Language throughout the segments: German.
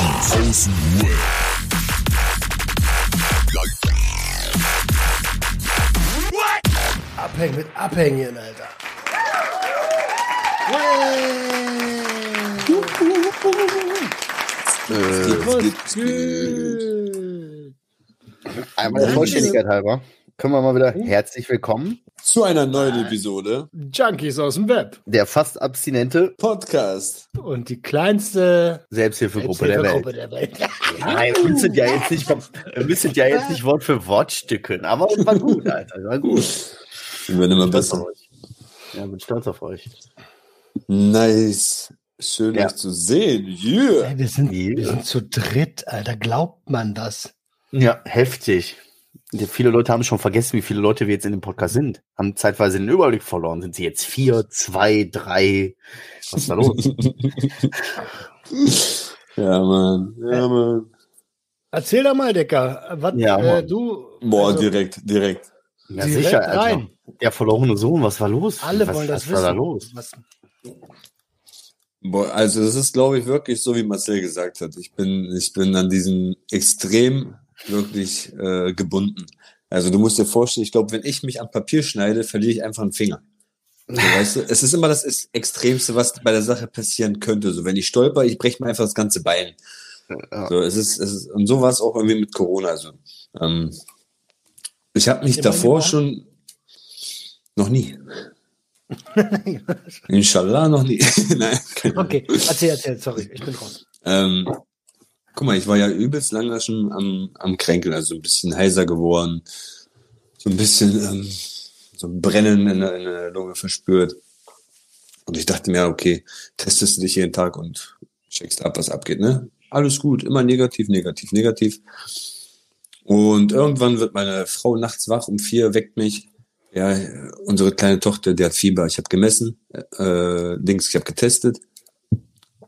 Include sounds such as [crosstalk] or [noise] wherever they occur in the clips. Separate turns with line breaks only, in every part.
Außenweb.
Abhängen mit Abhängen, Alter.
Einmal der Vollständigkeit halber. Können wir mal wieder herzlich willkommen.
Zu einer neuen Episode
Junkies aus dem Web.
Der fast abstinente
Podcast.
Und die kleinste
Selbsthilfegruppe der Welt.
der Welt.
Nein, wir müssen ja jetzt nicht, wir müssen ja jetzt nicht Wort für Wort stücken. Aber es war gut, Alter. Es war gut.
Wir werden immer
Stolz auf
besser.
euch. Ja, bin stolz auf euch.
Nice. Schön,
Ja.
euch zu sehen. Yeah.
Ey, wir, sind, wir sind zu dritt, Alter. Glaubt man das?
Ja, heftig. Viele Leute haben schon vergessen, wie viele Leute wir jetzt in dem Podcast sind. Haben zeitweise den Überblick verloren. Sind sie jetzt vier, zwei, drei? Was ist da los? [laughs]
ja, Mann. Ja, Mann.
Erzähl doch mal, Decker. Was
Ja,
äh, du.
Boah,
also,
direkt, direkt.
Ja,
Direkt
sicher, Alter.
rein.
Der verlorene Sohn, was war los?
alle
was,
wollen das
was war da
wissen.
los?
Was,
Boah, also das ist, glaube ich, wirklich so, wie Marcel gesagt hat. Ich bin, ich bin an diesem Extrem wirklich äh, gebunden. Also du musst dir vorstellen, ich glaube, wenn ich mich am Papier schneide, verliere ich einfach einen Finger. So, [laughs] weißt du, es ist immer das ist Extremste, was bei der Sache passieren könnte. So, wenn ich stolper, ich breche mir einfach das ganze Bein.
Ja.
So, es ist, es ist, und so war es auch irgendwie mit Corona. Also, ähm, ich habe mich davor schon noch nie. [laughs] Inshallah noch nie. [laughs] Nein,
okay, erzähl, erzähl, sorry, ich bin raus.
Ähm, guck mal, ich war ja übelst lange schon am, am Kränkeln, also ein bisschen heiser geworden, so ein bisschen ähm, so ein Brennen in der, in der Lunge verspürt. Und ich dachte mir, okay, testest du dich jeden Tag und checkst ab, was abgeht, ne? Alles gut, immer negativ, negativ, negativ. Und irgendwann wird meine Frau nachts wach um vier, weckt mich. Ja, unsere kleine Tochter, die hat Fieber. Ich habe gemessen, äh, Dings, ich habe getestet.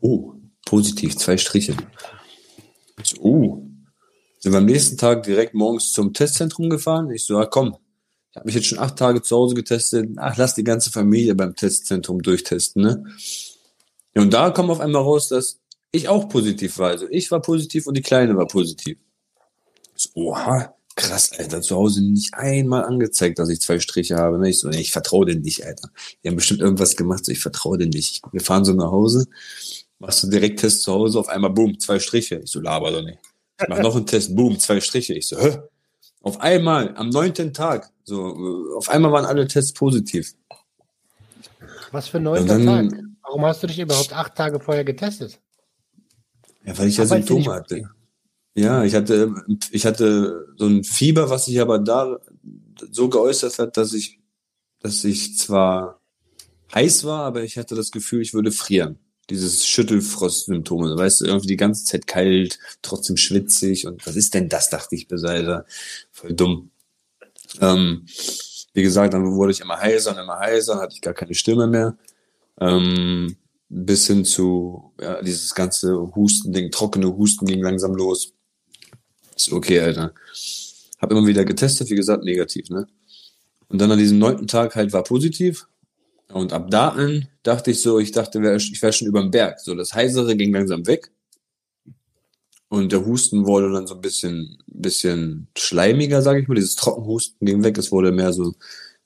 Oh, positiv, zwei Striche. So, oh. Sind wir am nächsten Tag direkt morgens zum Testzentrum gefahren. Ich so, ja komm, ich habe mich jetzt schon acht Tage zu Hause getestet. Ach, lass die ganze Familie beim Testzentrum durchtesten, ne? Ja, und da kam auf einmal raus, dass ich auch positiv war. Also ich war positiv und die Kleine war positiv. So, oha, krass, Alter, zu Hause nicht einmal angezeigt, dass ich zwei Striche habe. Ne? Ich so, nee, ich vertraue denen nicht, Alter. Die haben bestimmt irgendwas gemacht, so ich vertraue denen nicht. Wir fahren so nach Hause, machst du direkt Test zu Hause, auf einmal, boom, zwei Striche. Ich so, laber doch nicht. Ich mach noch einen Test, boom, zwei Striche. Ich so, hä? Auf einmal, am neunten Tag, so, äh, auf einmal waren alle Tests positiv.
Was für ein neunter Tag? Warum hast du dich überhaupt acht Tage vorher getestet?
Ja, weil ich ja Symptome
nicht
hatte. Ja, ich hatte, ich hatte so ein Fieber, was sich aber da so geäußert hat, dass ich, dass ich zwar heiß war, aber ich hatte das Gefühl, ich würde frieren. Dieses Schüttelfrost-Symptome. Weißt du, irgendwie die ganze Zeit kalt, trotzdem schwitzig und was ist denn das, dachte ich bis Alter. Voll dumm. Ähm, wie gesagt, dann wurde ich immer heiser und immer heiser, hatte ich gar keine Stimme mehr. Ähm, bis hin zu, ja, dieses ganze Husten-Ding, trockene Husten ging langsam los. Ist okay, Alter. Hab immer wieder getestet, wie gesagt, negativ, ne? Und dann an diesem neunten Tag halt war positiv. Und ab da an dachte ich so, ich dachte, ich wäre schon über dem Berg. So, das Heisere ging langsam weg. Und der Husten wurde dann so ein bisschen, bisschen schleimiger, sage ich mal. Dieses Trockenhusten ging weg. Es wurde mehr so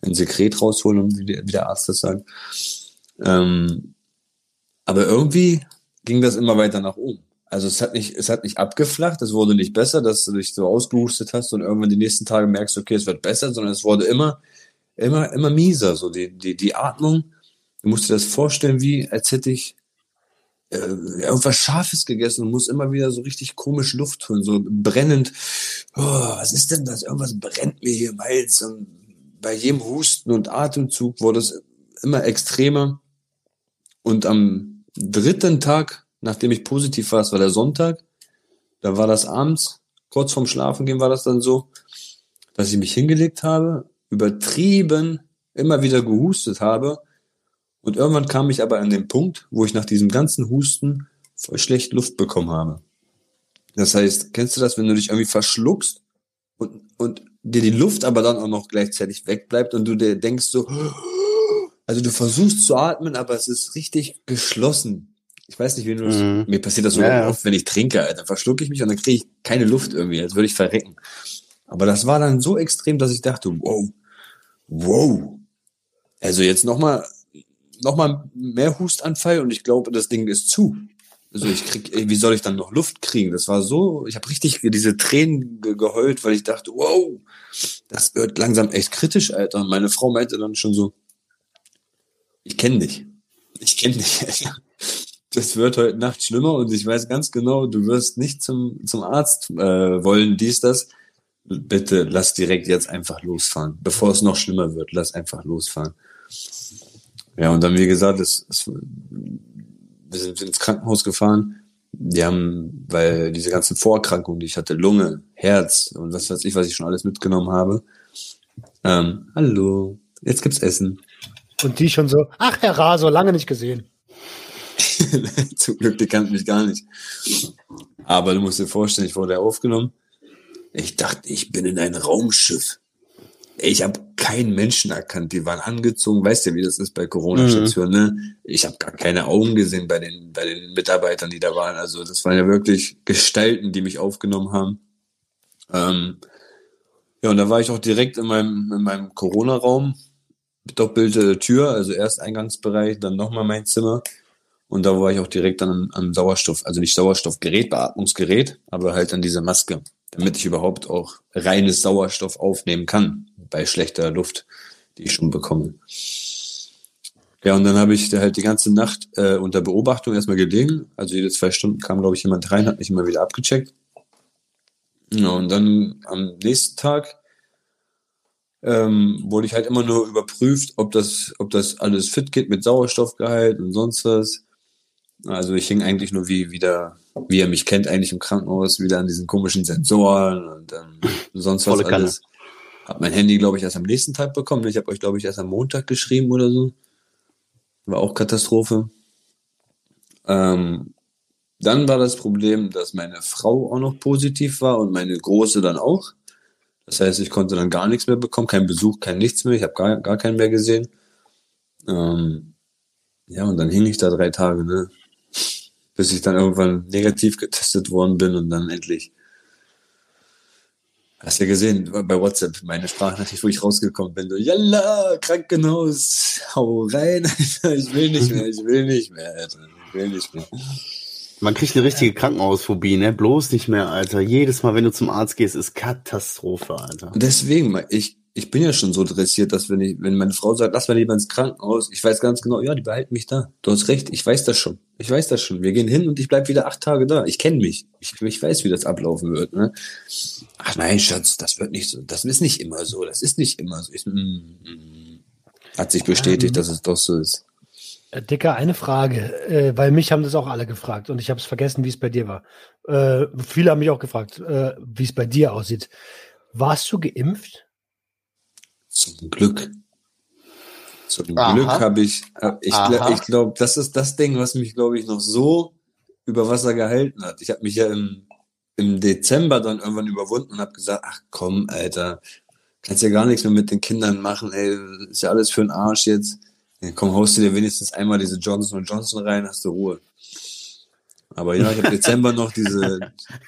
ein Sekret rausholen, wie der Arzt das sagt. Ähm, aber irgendwie ging das immer weiter nach oben. Also es hat nicht, es hat nicht abgeflacht, es wurde nicht besser, dass du dich so ausgehustet hast und irgendwann die nächsten Tage merkst, okay, es wird besser, sondern es wurde immer, immer, immer mieser. So die, die, die Atmung, du musst dir das vorstellen, wie als hätte ich äh, irgendwas Scharfes gegessen und muss immer wieder so richtig komisch Luft holen, so brennend. Oh, was ist denn das? Irgendwas brennt mir hier im Hals. Und bei jedem Husten und Atemzug wurde es immer extremer. Und am dritten Tag, nachdem ich positiv war, es war der Sonntag, da war das abends, kurz vorm Schlafengehen war das dann so, dass ich mich hingelegt habe, übertrieben immer wieder gehustet habe. Und irgendwann kam ich aber an den Punkt, wo ich nach diesem ganzen Husten voll schlecht Luft bekommen habe. Das heißt, kennst du das, wenn du dich irgendwie verschluckst und, und dir die Luft aber dann auch noch gleichzeitig wegbleibt und du dir denkst so, also du versuchst zu atmen, aber es ist richtig geschlossen. Ich weiß nicht, wie du.
Mhm.
Mir passiert das so
Ja,
oft, wenn ich trinke, Alter. Verschlucke ich mich und dann kriege ich keine Luft irgendwie, als würde ich verrecken. Aber das war dann so extrem, dass ich dachte, wow, wow. Also jetzt nochmal noch mal mehr Hustanfall und ich glaube, das Ding ist zu. Also ich krieg, wie soll ich dann noch Luft kriegen? Das war so, ich habe richtig diese Tränen ge geheult, weil ich dachte, wow, das wird langsam echt kritisch, Alter. Und meine Frau meinte dann schon so, ich kenne dich. Ich kenne dich, [laughs] Alter. Das wird heute Nacht schlimmer und ich weiß ganz genau, du wirst nicht zum, zum Arzt äh, wollen, dies, das. Bitte lass direkt jetzt einfach losfahren. Bevor es noch schlimmer wird, lass einfach losfahren. Ja, und dann, wie gesagt, es, es, wir sind ins Krankenhaus gefahren. Die haben, weil diese ganzen Vorerkrankungen, die ich hatte, Lunge, Herz und was weiß ich, was ich schon alles mitgenommen habe. Ähm, hallo, jetzt gibt's Essen.
Und die schon so, ach, Herr Raso, lange nicht gesehen. [laughs]
Zum Glück, die kannte mich gar nicht. Aber du musst dir vorstellen, ich wurde aufgenommen. Ich dachte, ich bin in ein Raumschiff. Ich habe keinen Menschen erkannt. Die waren angezogen. Weißt ja, wie das ist bei Corona-Stationen. Ne? Ich habe gar keine Augen gesehen bei den, bei den Mitarbeitern, die da waren. Also das waren ja wirklich Gestalten, die mich aufgenommen haben. Ähm, ja, und da war ich auch direkt in meinem, in meinem Corona-Raum. Doppelte Tür, also erst Eingangsbereich, dann nochmal mein Zimmer. Und da war ich auch direkt dann am, am Sauerstoff, also nicht Sauerstoffgerät, Beatmungsgerät, aber halt an diese Maske, damit ich überhaupt auch reines Sauerstoff aufnehmen kann bei schlechter Luft, die ich schon bekomme. Ja, und dann habe ich da halt die ganze Nacht äh, unter Beobachtung erstmal gelegen. Also jede zwei Stunden kam, glaube ich, jemand rein, hat mich immer wieder abgecheckt. Ja, und dann am nächsten Tag ähm, wurde ich halt immer nur überprüft, ob das, ob das alles fit geht mit Sauerstoffgehalt und sonst was. Also ich hing eigentlich nur wie wieder, wie er mich kennt, eigentlich im Krankenhaus, wieder an diesen komischen Sensoren und ähm, [laughs] sonst was
Volle
alles. Hab mein Handy, glaube ich, erst am nächsten Tag bekommen. Ich habe euch, glaube ich, erst am Montag geschrieben oder so. War auch Katastrophe. Ähm, dann war das Problem, dass meine Frau auch noch positiv war und meine Große dann auch. Das heißt, ich konnte dann gar nichts mehr bekommen, kein Besuch, kein nichts mehr. Ich habe gar, gar keinen mehr gesehen. Ähm, ja, und dann hing ich da drei Tage, ne? Bis ich dann irgendwann negativ getestet worden bin und dann endlich. Hast ja gesehen, bei WhatsApp, meine Sprachnachricht, wo ich rausgekommen bin. So, Yalla, Krankenhaus, hau rein, Alter, [laughs] ich will nicht mehr, ich will nicht mehr, Alter, ich will nicht mehr.
Man kriegt eine richtige Krankenhausphobie, ne? Bloß nicht mehr, Alter. Jedes Mal, wenn du zum Arzt gehst, ist Katastrophe, Alter.
Deswegen, ich, ich bin ja schon so dressiert, dass wenn ich, wenn meine Frau sagt, lass mal lieber ins Krankenhaus, ich weiß ganz genau, ja, die behalten mich da. Du hast recht, ich weiß das schon. Ich weiß das schon. Wir gehen hin und ich bleib wieder acht Tage da. Ich kenne mich. Ich, ich weiß, wie das ablaufen wird. Ne? Ach nein, Schatz, das wird nicht so. Das ist nicht immer so. Das ist nicht immer so. Ich, mm, mm. Hat sich bestätigt,
Ähm.
dass es doch so ist.
Äh, Dicker, eine Frage, äh, weil mich haben das auch alle gefragt und ich habe es vergessen, wie es bei dir war. Äh, viele haben mich auch gefragt, äh, wie es bei dir aussieht. Warst du geimpft?
Zum Glück. Zum
Aha.
Glück habe ich, hab- ich,
Aha.
ich glaube, das ist das Ding, was mich, glaube ich, noch so über Wasser gehalten hat. Ich habe mich ja im, im Dezember dann irgendwann überwunden und habe gesagt, ach komm, Alter, kannst ja gar nichts mehr mit den Kindern machen, ey, ist ja alles für den Arsch jetzt. Ja, komm, haust du dir wenigstens einmal diese Johnson Johnson rein, hast du Ruhe. Aber ja, ich habe Dezember noch diese,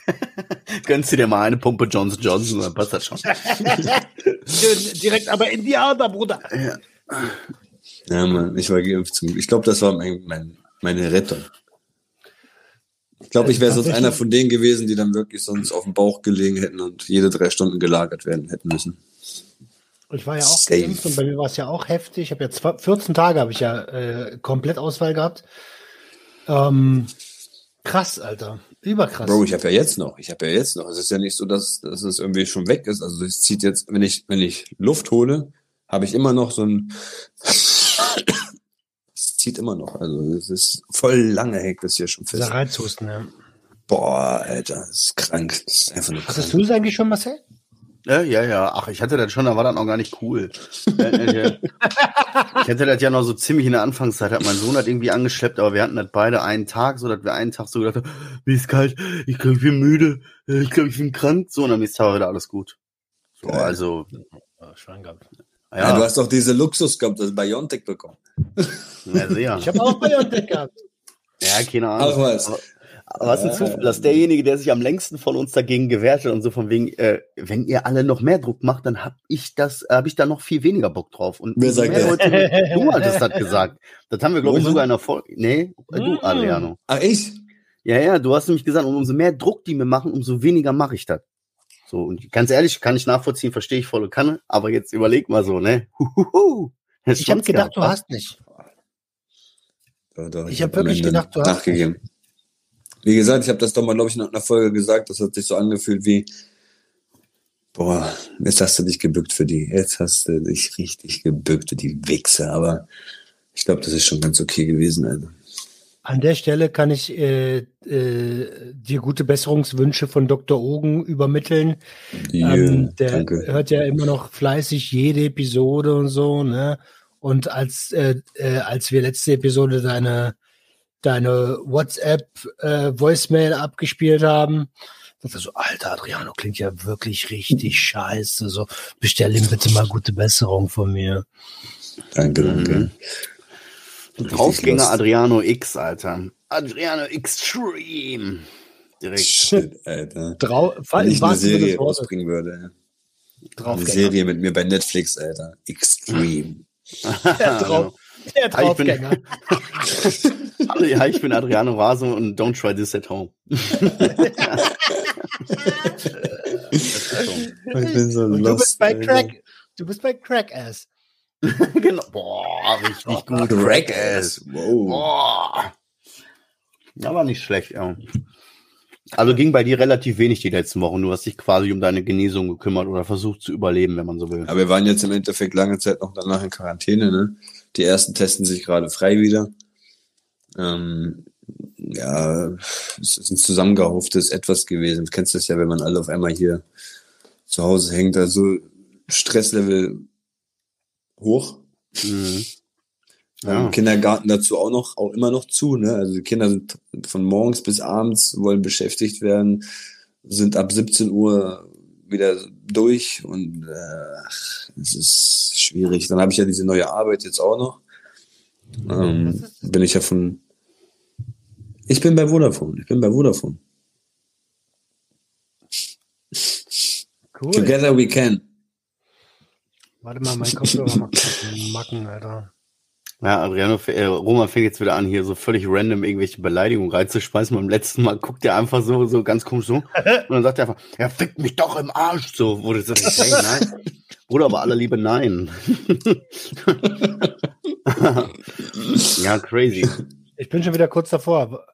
[laughs]
Gönnst du dir mal eine Pumpe Johnson Johnson, dann passt das schon. [laughs]
Direkt aber Indianer, Bruder.
ja man, ich war geimpft zum Ich glaube, das war mein, mein, meine Rettung. Ich glaube, ich wäre sonst einer von denen gewesen, die dann wirklich sonst auf dem Bauch gelegen hätten und jede drei Stunden gelagert werden hätten müssen.
Ich war ja auch
Safe.
geimpft und bei mir war es ja auch heftig. Ich habe ja zwei, 14 Tage habe ich ja äh, komplett Ausfall gehabt. Ähm, krass, Alter. Überkrass.
Bro, ich habe ja jetzt noch, ich habe ja jetzt noch. Es ist ja nicht so, dass, dass es irgendwie schon weg ist. Also es zieht jetzt, wenn ich, wenn ich Luft hole, habe ich immer noch so ein [coughs] es zieht immer noch. Also es ist voll lange hängt das hier schon
Dieser
fest.
Reizhusten, ja.
Boah, Alter, das ist krank. Das ist einfach nur
Hattest
krank.
du das eigentlich schon, Marcel?
Ja, ja, ja. Ach, ich hatte das schon, da war das noch gar nicht cool. Äh, [laughs] ich hatte das ja noch so ziemlich in der Anfangszeit, hat mein Sohn das irgendwie angeschleppt, aber wir hatten das beide einen Tag, so dass wir einen Tag so gedacht haben, mir ist kalt, ich glaube, ich bin müde, äh, ich glaube, ich bin krank, so, und am nächsten Tag war wieder alles gut. So,
Geil.
also,
Schwein gehabt.
Ja, du
ja,
hast doch diese Luxus gehabt, das Biontech bekommen.
ja sehr.
Ich habe auch Biontech gehabt.
Ja, keine Ahnung.
Ach was.
Aber, aber was ein Zufall, dass derjenige, der sich am längsten von uns dagegen gewehrt hat und so von wegen, äh, wenn ihr alle noch mehr Druck macht, dann hab ich das, habe ich da noch viel weniger Bock drauf. Und
Wer sagt
mehr
das?
Leute, [laughs] du hattest das gesagt. Das haben wir, glaube ich, sogar in der Folge. Nee, äh, du,
Mm.
Adriano.
Ach, ich?
Ja, ja, du hast nämlich gesagt, und umso mehr Druck die mir machen, umso weniger mache ich das. So, und ganz ehrlich, kann ich nachvollziehen, verstehe ich volle Kanne, aber jetzt überleg mal so, ne? Huhuhu.
Ich habe gedacht,
gehabt,
du hast nicht.
Doch, doch,
Ich hab
hab am
wirklich gedacht, du hast
nachgegeben. Wie gesagt, ich habe das doch mal, glaube ich, nach einer Folge gesagt. Das hat sich so angefühlt wie, boah, jetzt hast du dich gebückt für die. Jetzt hast du dich richtig gebückt, du die Wichse. Aber ich glaube, das ist schon ganz okay gewesen, Alter.
An der Stelle kann ich äh, äh, dir gute Besserungswünsche von Dr. Ogen übermitteln.
Die,
ähm, der
danke.
hört ja immer noch fleißig jede Episode und so, ne? Und als, äh, äh, als wir letzte Episode deine, deine WhatsApp-Voicemail abgespielt haben, dachte so, Alter, Adriano klingt ja wirklich richtig scheiße. So, bestell ihm bitte mal gute Besserung von mir.
Danke, danke.
Mhm. Draufgänger
lost.
Adriano X, Alter. Adriano Extreme. Direkt.
Shit, Alter.
Drau
Wenn ich eine Serie rausbringen würde. Eine
Draufgänger.
Serie mit mir bei Netflix, Alter. Extreme.
Der, [laughs] Drauf, der
ich bin-
Draufgänger. [laughs]
Hallo, ja, ich bin Adriano Raso und don't try this at home. [laughs]
Ich bin so
Und du bist bei. Crack. Du bist bei Crack-Ass. [laughs]
genau. Boah, richtig gut.
Crack-Ass. Wow.
Boah. Ja, war nicht schlecht, ja. Also ging bei dir relativ wenig die letzten Wochen. Du hast dich quasi um deine Genesung gekümmert oder versucht zu überleben, wenn man so will.
Aber wir waren jetzt im Endeffekt lange Zeit noch danach in Quarantäne, ne? Die ersten testen sich gerade frei wieder. Ähm, ja, es ist ein zusammengehauftes Etwas gewesen. Du kennst das ja, wenn man alle auf einmal hier zu Hause hängt. Also Stresslevel hoch.
Mhm.
Ja.
Ja.
Kindergarten dazu auch noch, auch immer noch zu, ne? Also die Kinder sind von morgens bis abends, wollen beschäftigt werden, sind ab 17 Uhr wieder durch und äh, es ist schwierig. Dann habe ich ja diese neue Arbeit jetzt auch noch. Ähm, bin ich ja von. Ich bin bei Vodafone. Ich bin bei Vodafone.
Cool.
Together we can.
Warte mal, mein Kopfhörer macht Macken, Alter.
Ja, Adriano, äh, Roman fängt jetzt wieder an, hier so völlig random irgendwelche Beleidigungen reinzuschmeißen. Beim letzten Mal guckt er einfach so, so ganz komisch so. Und dann sagt er einfach, ja, fick mich doch im Arsch. So, wo du sagst, hey, nein. Bruder, aber aller Liebe, nein. [laughs] ja, crazy.
Ich bin schon wieder kurz davor.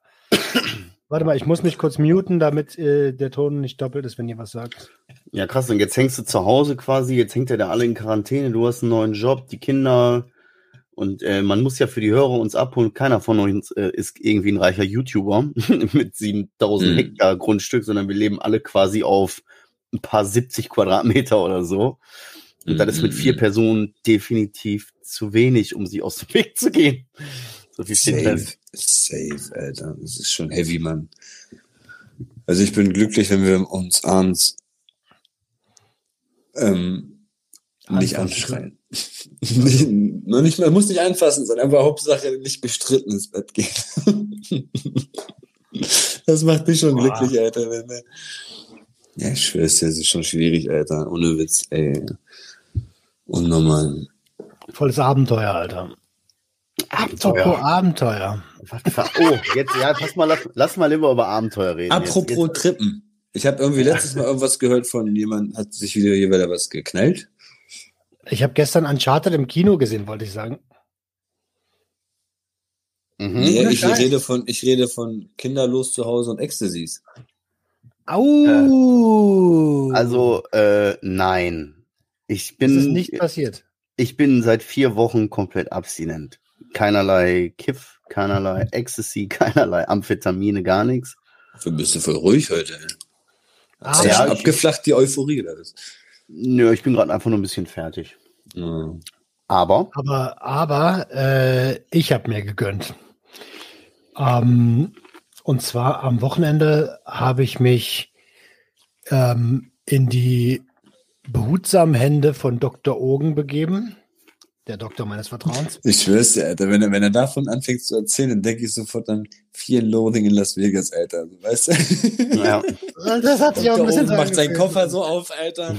Warte mal, ich muss mich kurz muten, damit äh, der Ton nicht doppelt ist, wenn ihr was sagt.
Ja, krass. Und jetzt hängst du zu Hause quasi. Jetzt hängt er da alle in Quarantäne. Du hast einen neuen Job, die Kinder. Und äh, man muss ja für die Hörer uns abholen. Keiner von uns äh, ist irgendwie ein reicher YouTuber [laughs] mit 7000
Mhm.
Hektar Grundstück, sondern wir leben alle quasi auf ein paar 70 Quadratmeter oder so. Und das ist mit vier
Mhm.
Personen definitiv zu wenig, um sie aus dem Weg zu gehen. So viel steht
Safe,
fest.
safe, Alter. Das ist schon heavy, Mann. Also ich bin glücklich, wenn wir uns abends ähm, nicht anschreien. [laughs] noch nicht mal, muss nicht anfassen, sondern einfach Hauptsache nicht gestritten ins Bett gehen. [laughs] das macht mich schon
Boah.
glücklich, Alter. Wenn wir ja, ich schwör's dir, es ist schon schwierig, Alter. Ohne Witz, ey. Unnormal.
Volles Abenteuer, Alter. Apropos Abenteuer.
Oh, jetzt, ja, pass mal, lass, lass mal lieber über Abenteuer reden.
Apropos
jetzt,
Trippen. Ich habe irgendwie letztes Mal irgendwas gehört von jemand, hat sich wieder hier wieder was geknallt.
Ich habe gestern Uncharted im Kino gesehen, wollte ich sagen.
mhm.
Nee, ich
Scheiß.
rede von, ich rede von Kinderlos zu Hause und Ecstasies.
Au!
Also, äh, nein. Ich
das ist
bin,
nicht passiert.
ich bin seit vier Wochen komplett abstinent. Keinerlei Kiff, keinerlei Ecstasy, [laughs] keinerlei Amphetamine, gar nichts.
Dafür bist du voll ruhig heute. ey.
Ah,
ja,
abgeflacht, die Euphorie oder was?
Nö, ich bin gerade einfach nur ein bisschen fertig.
Ja.
Aber,
Aber, aber äh, ich habe mir gegönnt. Ähm, und zwar am Wochenende habe ich mich ähm, in die behutsamen Hände von Dr. Ogen begeben. der Doktor meines Vertrauens.
Ich schwör's dir, Alter, wenn er, wenn er davon anfängt zu erzählen, dann denke ich sofort an Fear and Loathing in Las Vegas, Alter. Weißt du?
Ja.
Das hat sich auch ein bisschen so
macht seinen. Koffer so auf, Alter.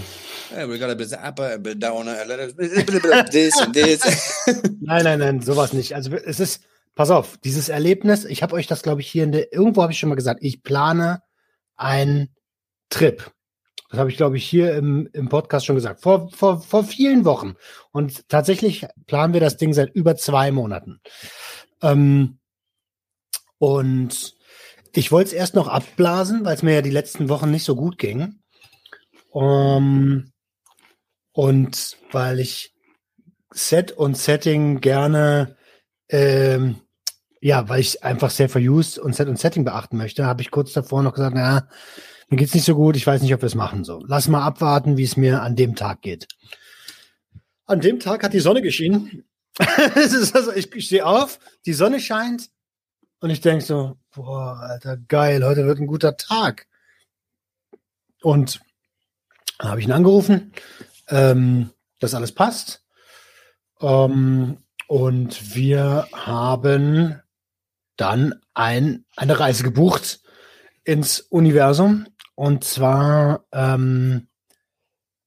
Yeah, we got a bit upper, a bit downer, a little bit this and this. [laughs]
Nein, nein, nein, sowas nicht. Also es ist, pass auf, dieses Erlebnis, ich habe euch das, glaube ich, hier in der, irgendwo habe ich schon mal gesagt, ich plane einen Trip. Das habe ich, glaube ich, hier im, im Podcast schon gesagt, vor, vor, vor vielen Wochen. Und tatsächlich planen wir das Ding seit über zwei Monaten. Ähm, und ich wollte es erst noch abblasen, weil es mir ja die letzten Wochen nicht so gut ging. Um, und weil ich Set und Setting gerne, ähm, ja, weil ich einfach Safer Use und Set und Setting beachten möchte, habe ich kurz davor noch gesagt, na, mir geht's nicht so gut, ich weiß nicht, ob wir es machen so. Lass mal abwarten, wie es mir an dem Tag geht. An dem Tag hat die Sonne geschienen. [laughs] Also, ich, ich stehe auf, die Sonne scheint und ich denke so, boah, Alter, geil, heute wird ein guter Tag. Und dann habe ich ihn angerufen, ähm, dass alles passt. Ähm, und wir haben dann ein, eine Reise gebucht ins Universum. Und zwar, ähm,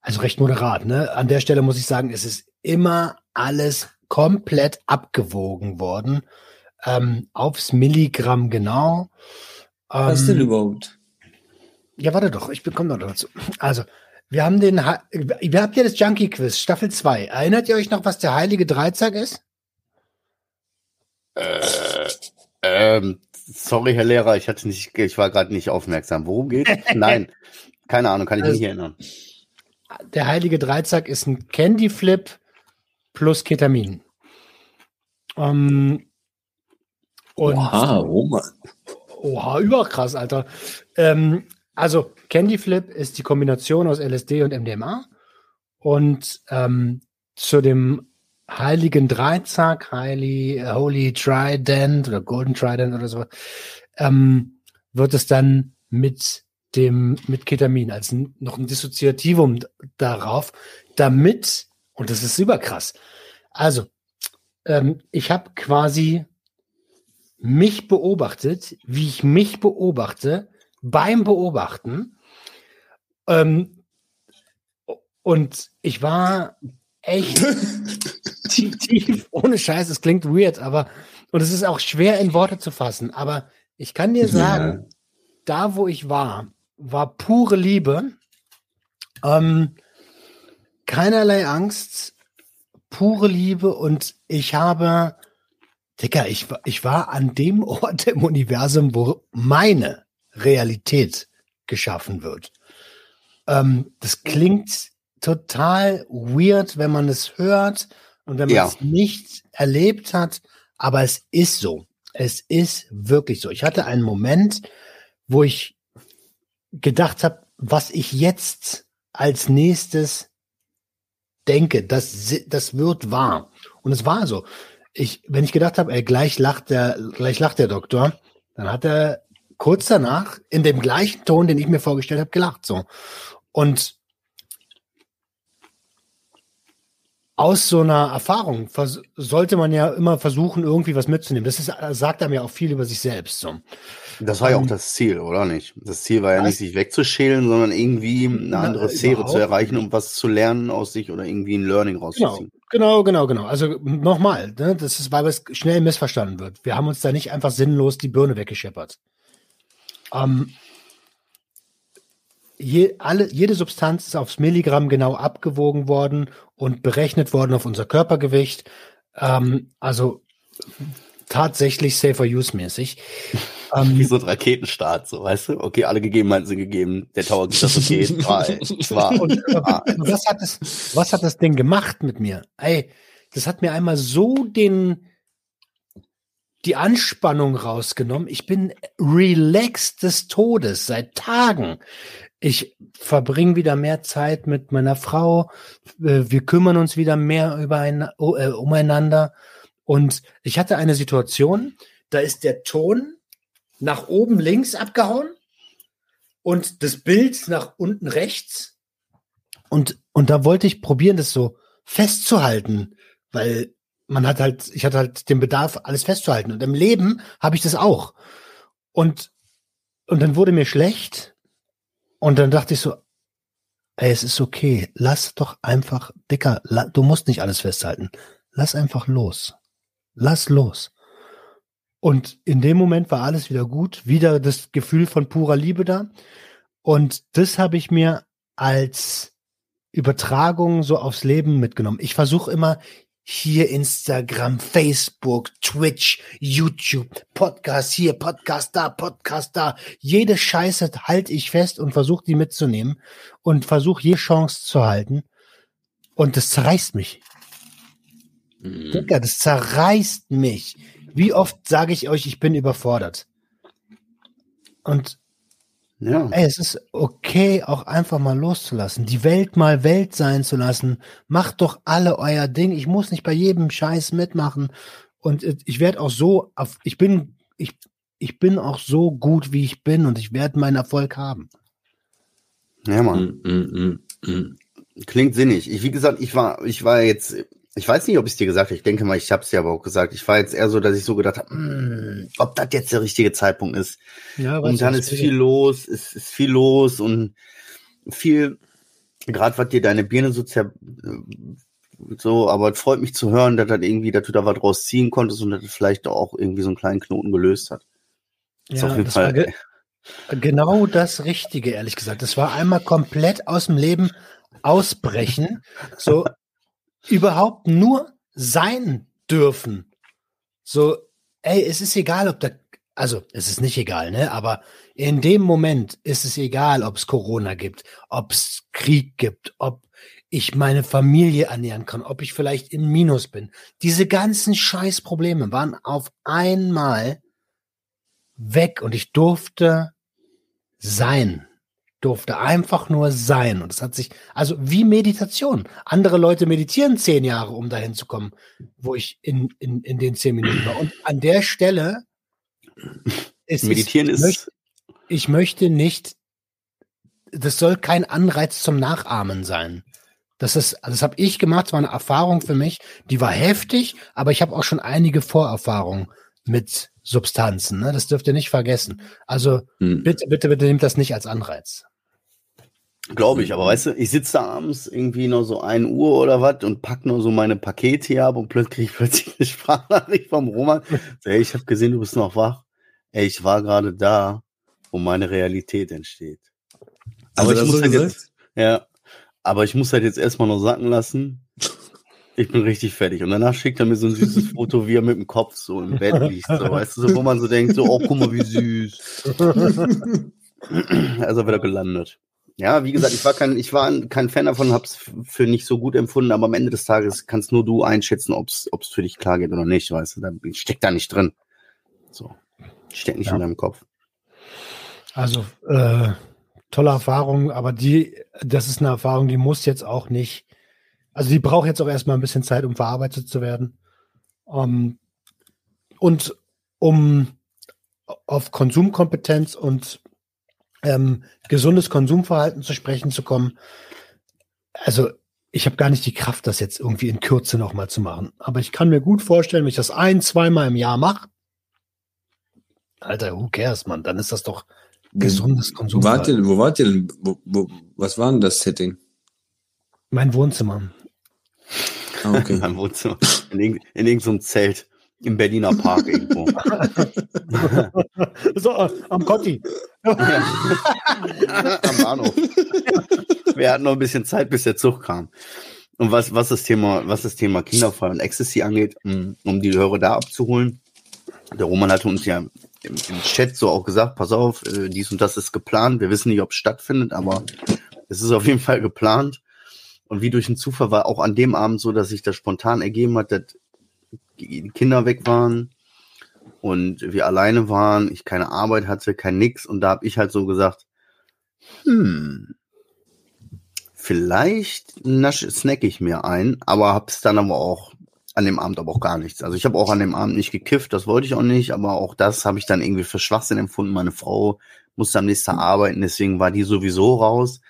also recht moderat. Ne? An der Stelle muss ich sagen, es ist immer alles komplett abgewogen worden. Ähm, aufs Milligramm genau.
Was
Ähm,
denn überhaupt?
ja, warte doch, ich bekomme noch dazu. Also, wir haben den, Ha- ihr habt ja das Junkie Quiz, Staffel 2. Erinnert ihr euch noch, was der heilige Dreizack ist?
Ähm, sorry, Herr Lehrer, ich hatte nicht, ich war gerade nicht aufmerksam. Worum geht's? [laughs] Nein, keine Ahnung, kann ich mich
Also-
nicht erinnern.
Der heilige Dreizack ist ein Candy Flip plus Ketamin. Ähm, und
Oha, Roman.
Oha, überkrass, Alter. Ähm, also, Candy Flip ist die Kombination aus LSD und MDMA. Und ähm, zu dem heiligen Dreizack, Holy, Holy Trident oder Golden Trident oder so, ähm, wird es dann mit dem, mit Ketamin als noch ein Dissoziativum darauf, damit, und das ist überkrass. Also, ähm, ich habe quasi mich beobachtet, wie ich mich beobachte beim Beobachten. Ähm, und ich war echt [laughs] tief, tief, ohne Scheiß, es klingt weird, aber, und es ist auch schwer in Worte zu fassen, aber ich kann dir sagen, da wo ich war, war pure Liebe, ähm, keinerlei Angst, pure Liebe und ich habe, Dicker, ich, war- ich war an dem [laughs] Ort im Universum, wo meine Realität geschaffen wird. Ähm, das klingt total weird, wenn man es hört und wenn man
Ja.
es nicht erlebt hat, aber es ist so. Es ist wirklich so. Ich hatte einen Moment, wo ich gedacht habe, was ich jetzt als nächstes denke, das, das wird wahr. Und es war so. Ich, wenn ich gedacht habe, ey, gleich lacht der, gleich lacht der Doktor, dann hat er kurz danach in dem gleichen Ton, den ich mir vorgestellt habe, gelacht. So. Und aus so einer Erfahrung sollte man ja immer versuchen, irgendwie was mitzunehmen. Das ist, sagt einem ja auch viel über sich selbst. So.
Das war ja auch
Ähm,
das Ziel, oder nicht? Das Ziel war ja nicht, sich wegzuschälen, sondern irgendwie eine
Na,
andere Sphäre
überhaupt
zu erreichen, um was zu lernen aus sich oder irgendwie ein Learning
Genau,
rauszuziehen.
genau, genau, genau. Also nochmal, ne, das ist, weil es schnell missverstanden wird. Wir haben uns da nicht einfach sinnlos die Birne weggescheppert. Ähm, je, alle, jede Substanz ist aufs Milligramm genau abgewogen worden und berechnet worden auf unser Körpergewicht. Ähm, also tatsächlich safer use mäßig. [laughs]
Wie
Ähm,
so ein Raketenstart, so, weißt du? Okay, alle Gegebenheiten sind gegeben. Der Tower gibt das okay. [laughs] Drei, zwei,
Und äh, was hat das, was hat das Ding gemacht mit mir? Ey, das hat mir einmal so den, die Anspannung rausgenommen. Ich bin relaxed des Todes seit Tagen. Ich verbringe wieder mehr Zeit mit meiner Frau. Äh, Wir kümmern uns wieder mehr über ein, äh, umeinander. Und ich hatte eine Situation, da ist der Ton nach oben links abgehauen und das Bild nach unten rechts. Und, und da wollte ich probieren, das so festzuhalten, weil man hat halt, ich hatte halt den Bedarf, alles festzuhalten. Und im Leben habe ich das auch. Und, und dann wurde mir schlecht. Und dann dachte ich so, ey, es ist okay. Lass doch einfach, Dicker, du musst nicht alles festhalten. Lass einfach los. Lass los. Und in dem Moment war alles wieder gut, wieder das Gefühl von purer Liebe da. Und das habe ich mir als Übertragung so aufs Leben mitgenommen. Ich versuche immer hier Instagram, Facebook, Twitch, YouTube, Podcast hier, Podcast da, Podcast da. Jede Scheiße halte ich fest und versuche die mitzunehmen und versuche je Chance zu halten. Und das zerreißt mich. Mhm. Digga, das zerreißt mich. Wie oft sage ich euch, ich bin überfordert? Und ja. Ey, es ist okay, auch einfach mal loszulassen, die Welt mal Welt sein zu lassen. Macht doch alle euer Ding. Ich muss nicht bei jedem Scheiß mitmachen. Und ich werde auch so, ich bin, ich, ich bin auch so gut, wie ich bin und ich werde meinen Erfolg haben.
Ja, Mann. Mm, mm, mm, mm. Klingt sinnig. Ich, wie gesagt, ich war, ich war jetzt ich weiß nicht, ob ich es dir gesagt habe. Ich denke mal, ich habe es dir aber auch gesagt. Ich war jetzt eher so, dass ich so gedacht habe, hm, ob das jetzt der richtige Zeitpunkt ist. Ja, und dann ist viel los, es ist viel los und viel, gerade was dir deine Birne so zer so, aber es freut mich zu hören, dass das irgendwie, dass du da was draus ziehen konntest und dass das vielleicht auch irgendwie so einen kleinen Knoten gelöst hat.
Das ja, auf jeden Fall. Ge genau das Richtige, ehrlich gesagt. Das war einmal komplett aus dem Leben ausbrechen. So, überhaupt nur sein dürfen. So, ey, es ist egal, ob da, also es ist nicht egal, ne? Aber in dem Moment ist es egal, ob es Corona gibt, ob es Krieg gibt, ob ich meine Familie ernähren kann, ob ich vielleicht im Minus bin. Diese ganzen Scheißprobleme waren auf einmal weg und ich durfte sein durfte einfach nur sein. Und es hat sich, also wie Meditation. Andere Leute meditieren zehn Jahre, um dahin zu kommen, wo ich in, in, in den zehn Minuten war. Und an der Stelle
ist Meditieren
es, ich, möchte, ich möchte nicht, das soll kein Anreiz zum Nachahmen sein. Das ist, das habe ich gemacht, das war eine Erfahrung für mich, die war heftig, aber ich habe auch schon einige Vorerfahrungen mit Substanzen. Ne? Das dürft ihr nicht vergessen. Also hm. bitte, bitte, bitte nehmt das nicht als Anreiz.
Glaube ich, aber weißt du, ich sitze da abends irgendwie noch so ein Uhr oder was und pack nur so meine Pakete hier ab und plötzlich kriege [laughs] ich plötzlich eine Sprachnachricht vom Roman. Hey, ich habe gesehen, du bist noch wach. Ey, ich war gerade da, wo meine Realität entsteht. Aber ich muss halt jetzt, ja, aber ich muss halt jetzt erstmal noch sacken lassen. Ich bin richtig fertig. Und danach schickt er mir so ein süßes [laughs] Foto, wie er mit dem Kopf so im Bett liegt. So, weißt du, so, wo man so denkt, so, oh, guck mal, wie süß. [laughs] also wieder gelandet. Ja, wie gesagt, ich war kein, ich war kein Fan davon, hab's für nicht so gut empfunden, aber am Ende des Tages kannst nur du einschätzen, ob's, ob's für dich klar geht oder nicht, weißt du, da steckt da nicht drin. So. Steckt nicht ja. in deinem Kopf.
Also, äh, tolle Erfahrung, aber die, das ist eine Erfahrung, die muss jetzt auch nicht, also die braucht jetzt auch erstmal ein bisschen Zeit, um verarbeitet zu werden. Um, ähm, und um auf Konsumkompetenz und ähm, gesundes Konsumverhalten zu sprechen zu kommen. Also ich habe gar nicht die Kraft, das jetzt irgendwie in Kürze nochmal zu machen. Aber ich kann mir gut vorstellen, wenn ich das ein, zweimal im Jahr mache, Alter, who cares, man? Dann ist das doch gesundes
Konsumverhalten. Wo wart ihr denn? Wo, wo, was war denn das Setting?
Mein Wohnzimmer.
Ah, okay. [laughs] mein Wohnzimmer. In, in irgendeinem Zelt. Im Berliner Park irgendwo. [laughs]
so, am Kotti. [laughs] am
Bahnhof. Wir hatten noch ein bisschen Zeit, bis der Zug kam. Und was, was das Thema, was das Thema Kinderfall und Ecstasy angeht, um die Hörer da abzuholen. Der Roman hatte uns ja im, im Chat so auch gesagt, pass auf, äh, dies und das ist geplant. Wir wissen nicht, ob es stattfindet, aber es ist auf jeden Fall geplant. Und wie durch einen Zufall war auch an dem Abend so, dass sich das spontan ergeben hat, dass Kinder weg waren und wir alleine waren, ich keine Arbeit hatte, kein nix und da habe ich halt so gesagt, hm, vielleicht nasch, snack ich mir ein, aber hab's dann aber auch an dem Abend aber auch gar nichts. Also ich habe auch an dem Abend nicht gekifft, das wollte ich auch nicht, aber auch das habe ich dann irgendwie für Schwachsinn empfunden. Meine Frau musste am nächsten Tag arbeiten, deswegen war die sowieso raus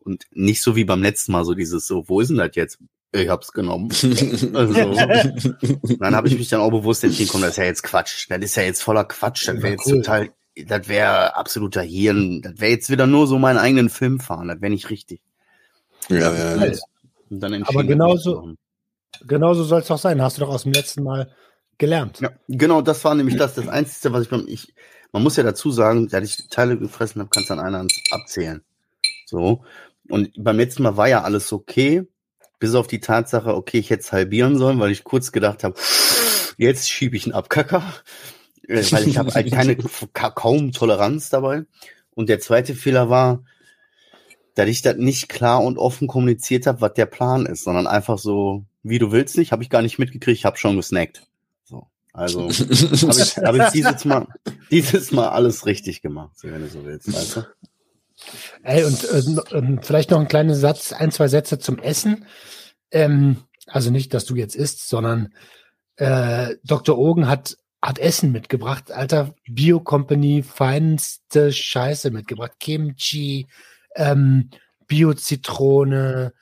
und nicht so wie beim letzten Mal so dieses so, wo ist denn das jetzt? Ich hab's genommen. [laughs] also, [laughs] dann habe ich mich dann auch bewusst entschieden, komm, das ist ja jetzt Quatsch. Das ist ja jetzt voller Quatsch. Das wäre jetzt cool. total, das wäre absoluter Hirn. Das wäre jetzt wieder nur so meinen eigenen Film fahren. Das wäre nicht richtig.
Ja, ja. ja.
Aber genauso, genauso soll es doch sein. Hast du doch aus dem letzten Mal gelernt.
Ja, genau, das war nämlich das, das Einzige, was ich beim, ich, man muss ja dazu sagen, seit ich Teile gefressen habe, kannst du an einer Hand abzählen. So. Und beim letzten Mal war ja alles okay, bis auf die Tatsache, okay, ich hätte es halbieren sollen, weil ich kurz gedacht habe, jetzt schiebe ich einen Abkacker, äh, weil ich habe halt keine [laughs] kaum Toleranz dabei. Und der zweite Fehler war, dass ich das nicht klar und offen kommuniziert habe, was der Plan ist, sondern einfach so, wie du willst nicht, habe ich gar nicht mitgekriegt, ich habe schon gesnackt. So, also habe ich, hab ich dieses Mal, [laughs] dieses Mal alles richtig gemacht, wenn du so willst, weißt du?
Ey, und äh, vielleicht noch ein kleiner Satz, ein, zwei Sätze zum Essen. Ähm, also nicht, dass du jetzt isst, sondern äh, Dr. Ogen hat, hat Essen mitgebracht. Alter, Bio-Company, feinste Scheiße mitgebracht. Kimchi, ähm, Bio-Zitrone,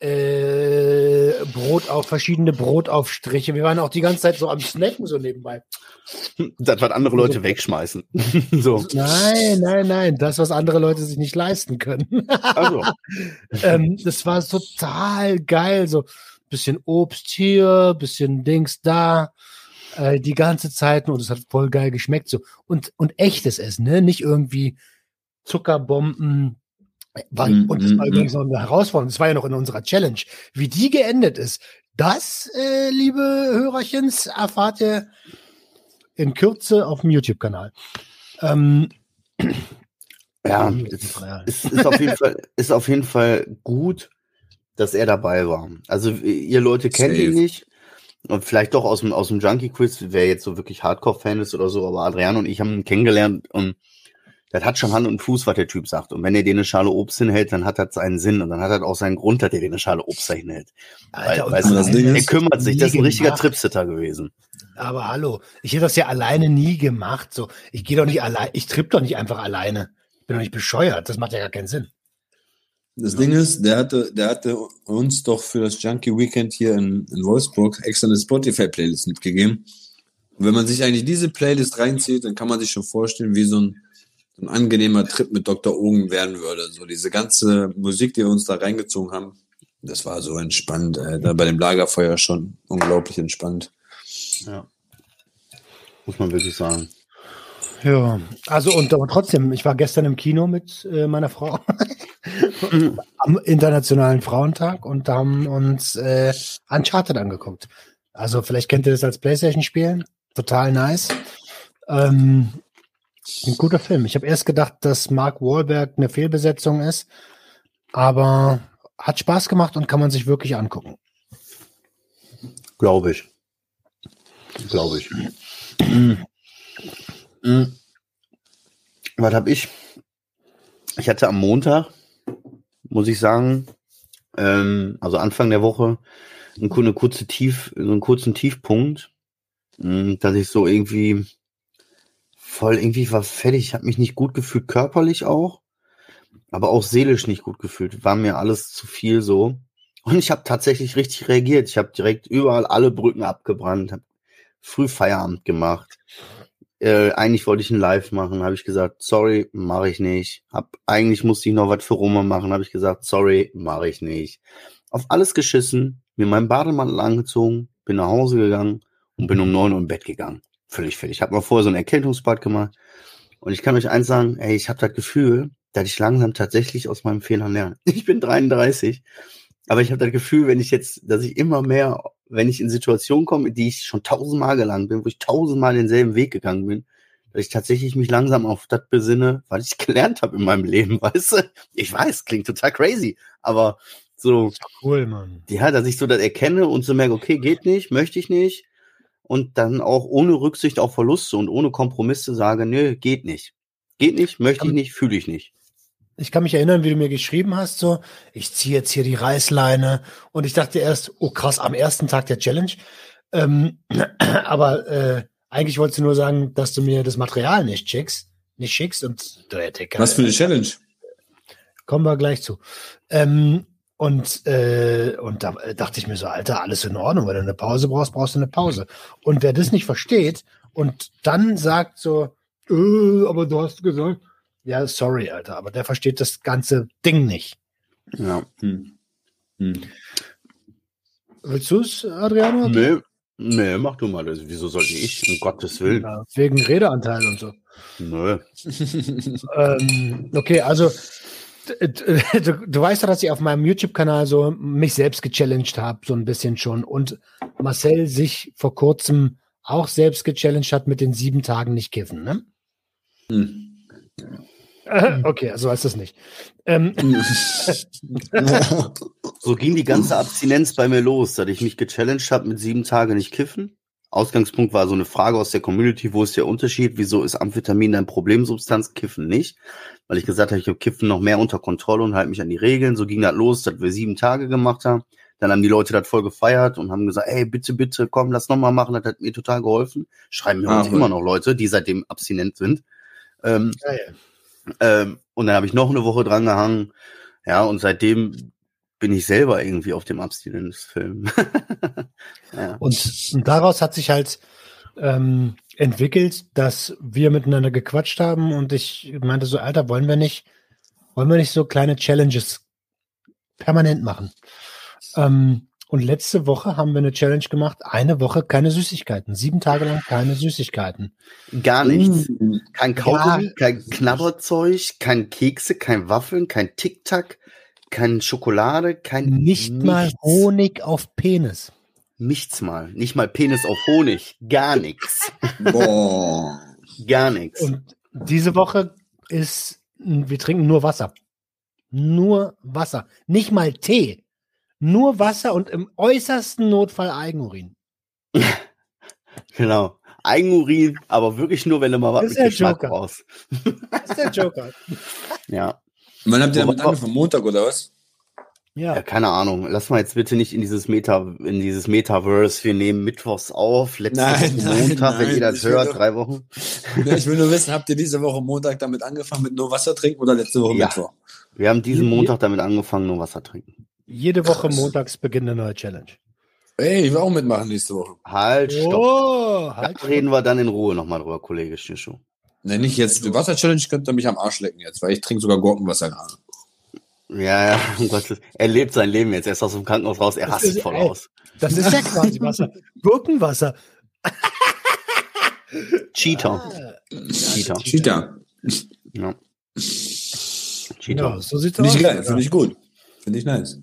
äh, Brot auf, verschiedene Brotaufstriche. Wir waren auch die ganze Zeit so am Snacken so nebenbei.
Das, was andere Leute so. wegschmeißen. [laughs] so.
Nein, nein, nein, das, was andere Leute sich nicht leisten können. also. [laughs] ähm, das war total geil. So bisschen Obst hier, bisschen Dings da, äh, die ganze Zeit und es hat voll geil geschmeckt. So und und echtes Essen, ne? Nicht irgendwie Zuckerbomben, war, mm, und das war mm, übrigens noch eine Herausforderung. Das war ja noch in unserer Challenge. Wie die geendet ist, das, äh, liebe Hörerchens, erfahrt ihr in Kürze auf dem YouTube-Kanal. Ähm,
ja, [clears throat] es, ist, auf jeden [laughs] Fall, ist auf jeden Fall gut, dass er dabei war. Also ihr Leute kennt Safe. ihn nicht. Und vielleicht doch aus dem, aus dem Junkie-Quiz, wer jetzt so wirklich Hardcore-Fan ist oder so, aber Adrian und ich haben ihn kennengelernt und das hat schon Hand und Fuß, was der Typ sagt. Und wenn er dir eine Schale Obst hinhält, dann hat das seinen Sinn und dann hat das auch seinen Grund, dass er dir eine Schale Obst hinhält. Alter, Weil, weißt du, das Ding er kümmert sich, das ist ein richtiger Tripsitter gewesen.
Aber hallo, ich hätte das ja alleine nie gemacht. So, ich gehe doch nicht allein, ich tripp doch nicht einfach alleine. Ich bin doch nicht bescheuert. Das macht ja gar keinen Sinn.
Das. Ding ist, der hatte, der hatte uns doch für das Junkie Weekend hier in, in Wolfsburg extra eine Spotify-Playlist mitgegeben. Und wenn man sich eigentlich diese Playlist reinzieht, dann kann man sich schon vorstellen, wie so ein ein angenehmer Trip mit Dr. Ogen werden würde. So diese ganze Musik, die wir uns da reingezogen haben, das war so entspannt. Äh, da bei dem Lagerfeuer schon unglaublich entspannt.
Ja. Muss man wirklich sagen.
Ja, also und aber trotzdem, ich war gestern im Kino mit äh, meiner Frau [laughs] am Internationalen Frauentag und haben uns äh, Uncharted angeguckt. Also vielleicht kennt ihr das als Playstation-Spiel. Total nice. Ähm, ein guter Film. Ich habe erst gedacht, dass Mark Wahlberg eine Fehlbesetzung ist, aber hat Spaß gemacht und kann man sich wirklich angucken.
Glaube ich. Glaube ich. Was habe ich? Ich hatte am Montag, muss ich sagen, ähm, also Anfang der Woche, eine kurze Tief, einen kurzen Tiefpunkt, dass ich so irgendwie voll irgendwie war fertig. Ich habe mich nicht gut gefühlt, körperlich auch, aber auch seelisch nicht gut gefühlt. War mir alles zu viel so. Und ich habe tatsächlich richtig reagiert. Ich habe direkt überall alle Brücken abgebrannt, habe früh Feierabend gemacht. Äh, eigentlich wollte ich ein Live machen, habe ich gesagt, sorry, mache ich nicht. Hab eigentlich musste ich noch was für Roma machen, habe ich gesagt, sorry, mache ich nicht. Auf alles geschissen, mir meinen Bademantel angezogen, bin nach Hause gegangen und bin um neun Uhr im Bett gegangen völlig fertig. Ich habe mal vorher so einen Erkältungsbad gemacht. Und ich kann euch eins sagen, ey, ich habe das Gefühl, dass ich langsam tatsächlich aus meinem Fehlern lerne. [laughs] Ich bin 33, aber ich habe das Gefühl, wenn ich jetzt, dass ich immer mehr, wenn ich in Situationen komme, die ich schon tausendmal gelangt bin, wo ich tausendmal denselben Weg gegangen bin, dass ich tatsächlich mich langsam auf das besinne, was ich [laughs] gelernt habe in meinem Leben, [laughs] weißt du? Ich weiß, klingt total crazy, aber so.
Cool, Mann.
Ja, dass ich so das erkenne und so merke, okay, geht nicht, möchte ich nicht und dann auch ohne Rücksicht auf Verluste und ohne Kompromisse sage, nö, geht nicht. Geht nicht, möchte ich nicht, fühle ich nicht.
Ich kann mich erinnern, wie du mir geschrieben hast, so, ich ziehe jetzt hier die Reißleine und ich dachte erst, oh krass, am ersten Tag der Challenge. Ähm, [clears throat] aber äh, eigentlich wolltest du nur sagen, dass du mir das Material nicht schickst, nicht schickst und
du, Was für eine Challenge?
Kommen wir gleich zu. Ähm, Und, äh, und da äh, dachte ich mir so, Alter, alles in Ordnung. Wenn du eine Pause brauchst, brauchst du eine Pause. Und wer das nicht versteht und dann sagt so, äh, aber du hast gesagt, ja, sorry, Alter, aber der versteht das ganze Ding nicht.
Ja.
Hm. Hm.
Willst du es, Adriano?
Nee, nee, mach du mal das. Wieso sollte ich? Um Gottes Willen.
Ja, wegen Redeanteil und so.
Nö.
Ähm, okay, also du, du weißt ja, dass ich auf meinem YouTube-Kanal so mich selbst gechallenged habe, so ein bisschen schon. Und Marcel sich vor kurzem auch selbst gechallenged hat mit den sieben Tagen nicht kiffen, ne?
Hm.
Äh, [laughs] Okay, also heißt das nicht. Ähm, [laughs]
So ging die ganze Abstinenz bei mir los, dass ich mich gechallenged habe mit sieben Tage nicht kiffen. Ausgangspunkt war so eine Frage aus der Community, wo ist der Unterschied? Wieso ist Amphetamin dein Problemsubstanz, Kiffen nicht? Weil ich gesagt habe, ich habe Kiffen noch mehr unter Kontrolle und halte mich an die Regeln. So ging das los, dass wir sieben Tage gemacht haben. Dann haben die Leute das voll gefeiert und haben gesagt, ey, bitte, bitte, komm, lass noch mal machen. Das hat mir total geholfen. Schreiben mir
Ah,
heute
cool.
immer noch Leute, die seitdem abstinent sind. Ähm,
geil.
ähm, und dann habe ich noch eine Woche dran gehangen. Ja, und seitdem bin ich selber irgendwie auf dem Abstinenzfilm. [laughs] ja.
Und, und daraus hat sich halt ähm, entwickelt, dass wir miteinander gequatscht haben und ich meinte so, Alter, wollen wir nicht, wollen wir nicht so kleine Challenges permanent machen? Ähm, und letzte Woche haben wir eine Challenge gemacht, eine Woche keine Süßigkeiten, sieben Tage lang keine Süßigkeiten.
Gar nichts.
Hm.
Kein Kaugummi, kein Knabberzeug, kein Kekse, kein Waffeln, kein Tic-Tac, kein Schokolade, kein
Nicht mal
nichts.
Honig auf Penis.
Nichts mal. Nicht mal Penis auf Honig. Gar nichts.
Boah.
Gar nichts.
Und diese Woche ist, wir trinken nur Wasser. Nur Wasser. Nicht mal Tee. Nur Wasser und im äußersten Notfall Eigenurin. [laughs]
Genau. Eigenurin, aber wirklich nur, wenn du mal was
Das
mit
ist der
Geschmack
Joker.
brauchst.
Das ist der Joker. [laughs]
Ja.
Wann habt ihr damit angefangen? Montag oder was?
Ja,
Ja.
keine Ahnung. Lass mal jetzt bitte nicht in dieses Meta, in dieses Metaverse. Wir nehmen Mittwochs auf, letzte
Nein,
Woche
nein,
Montag, wenn
nein,
ihr das
ich
hört,
doch-
drei Wochen.
Ja, ich will nur wissen, [laughs] habt ihr diese Woche Montag damit angefangen mit nur Wasser trinken oder letzte Woche
Ja.
Mittwoch?
Wir haben diesen Montag damit angefangen, nur Wasser trinken.
Jede Woche
Krass.
montags beginnt eine neue Challenge.
Ey, ich will auch mitmachen nächste Woche.
Halt, stopp.
Oh, halt.
Da reden wir dann in Ruhe nochmal drüber, Kollege Schischu.
Ne, nicht jetzt. Die Wasser-Challenge könnt ihr mich am Arsch lecken jetzt, weil ich trinke sogar Gurkenwasser gerade.
Ja, ja, um Gottes Willen. Er lebt sein Leben jetzt. Er ist aus dem Krankenhaus raus. Er
Das
rastet
ist-
voll
ey.
aus.
Das ist ja quasi Wasser. [laughs] Gurkenwasser.
Cheater. Cheater.
Cheater.
Ja. Cheater.
Ja, so sieht's
Finde
aus.
ich geil, finde ich gut. Finde ich nice.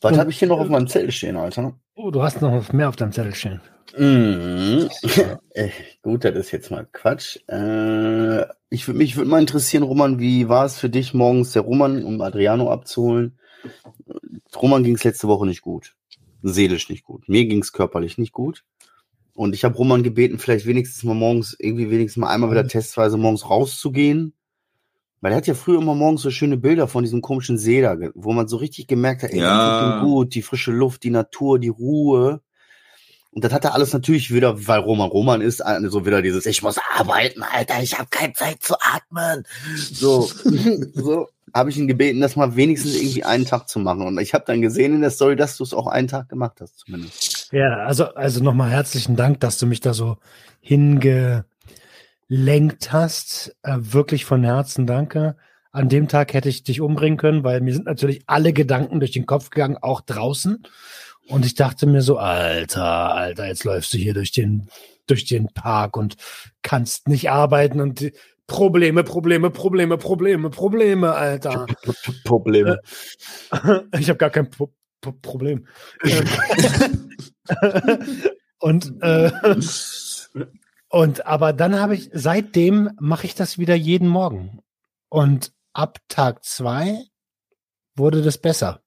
Was habe ich hier noch auf meinem Zettel stehen, Alter?
Oh, du hast noch mehr auf deinem Zettel stehen.
Mhm. [laughs] Gut, das ist jetzt mal Quatsch. Äh, ich würde mich würde mal interessieren, Roman, wie war es für dich morgens der Roman, um Adriano abzuholen? Roman ging es letzte Woche nicht gut. Seelisch nicht gut. Mir ging es körperlich nicht gut. Und ich habe Roman gebeten, vielleicht wenigstens mal morgens, irgendwie wenigstens mal einmal wieder testweise morgens rauszugehen. Weil er hat ja früher immer morgens so schöne Bilder von diesem komischen See da, wo man so richtig gemerkt hat, ey,
Ja.
gut, die frische Luft, die Natur, die Ruhe. Und das hat er alles natürlich wieder, weil Roman Roman ist, äh, so wieder dieses, ich muss arbeiten, Alter, ich habe keine Zeit zu atmen. So, [laughs] so habe ich ihn gebeten, das mal wenigstens irgendwie einen Tag zu machen. Und ich habe dann gesehen in der Story, dass du es auch einen Tag gemacht hast, zumindest.
Ja, also, also nochmal herzlichen Dank, dass du mich da so hingelenkt hast. Äh, wirklich von Herzen danke. An dem Tag hätte ich dich umbringen können, weil mir sind natürlich alle Gedanken durch den Kopf gegangen, auch draußen. Und ich dachte mir so, Alter, Alter, jetzt läufst du hier durch den, durch den Park und kannst nicht arbeiten und Probleme, Probleme, Probleme, Probleme, Probleme, Alter. [laughs]
Probleme.
Ich habe gar kein Pro Pro Problem. Ähm, [laughs] und äh, und aber dann habe ich seitdem mache ich das wieder jeden Morgen und ab Tag zwei wurde das besser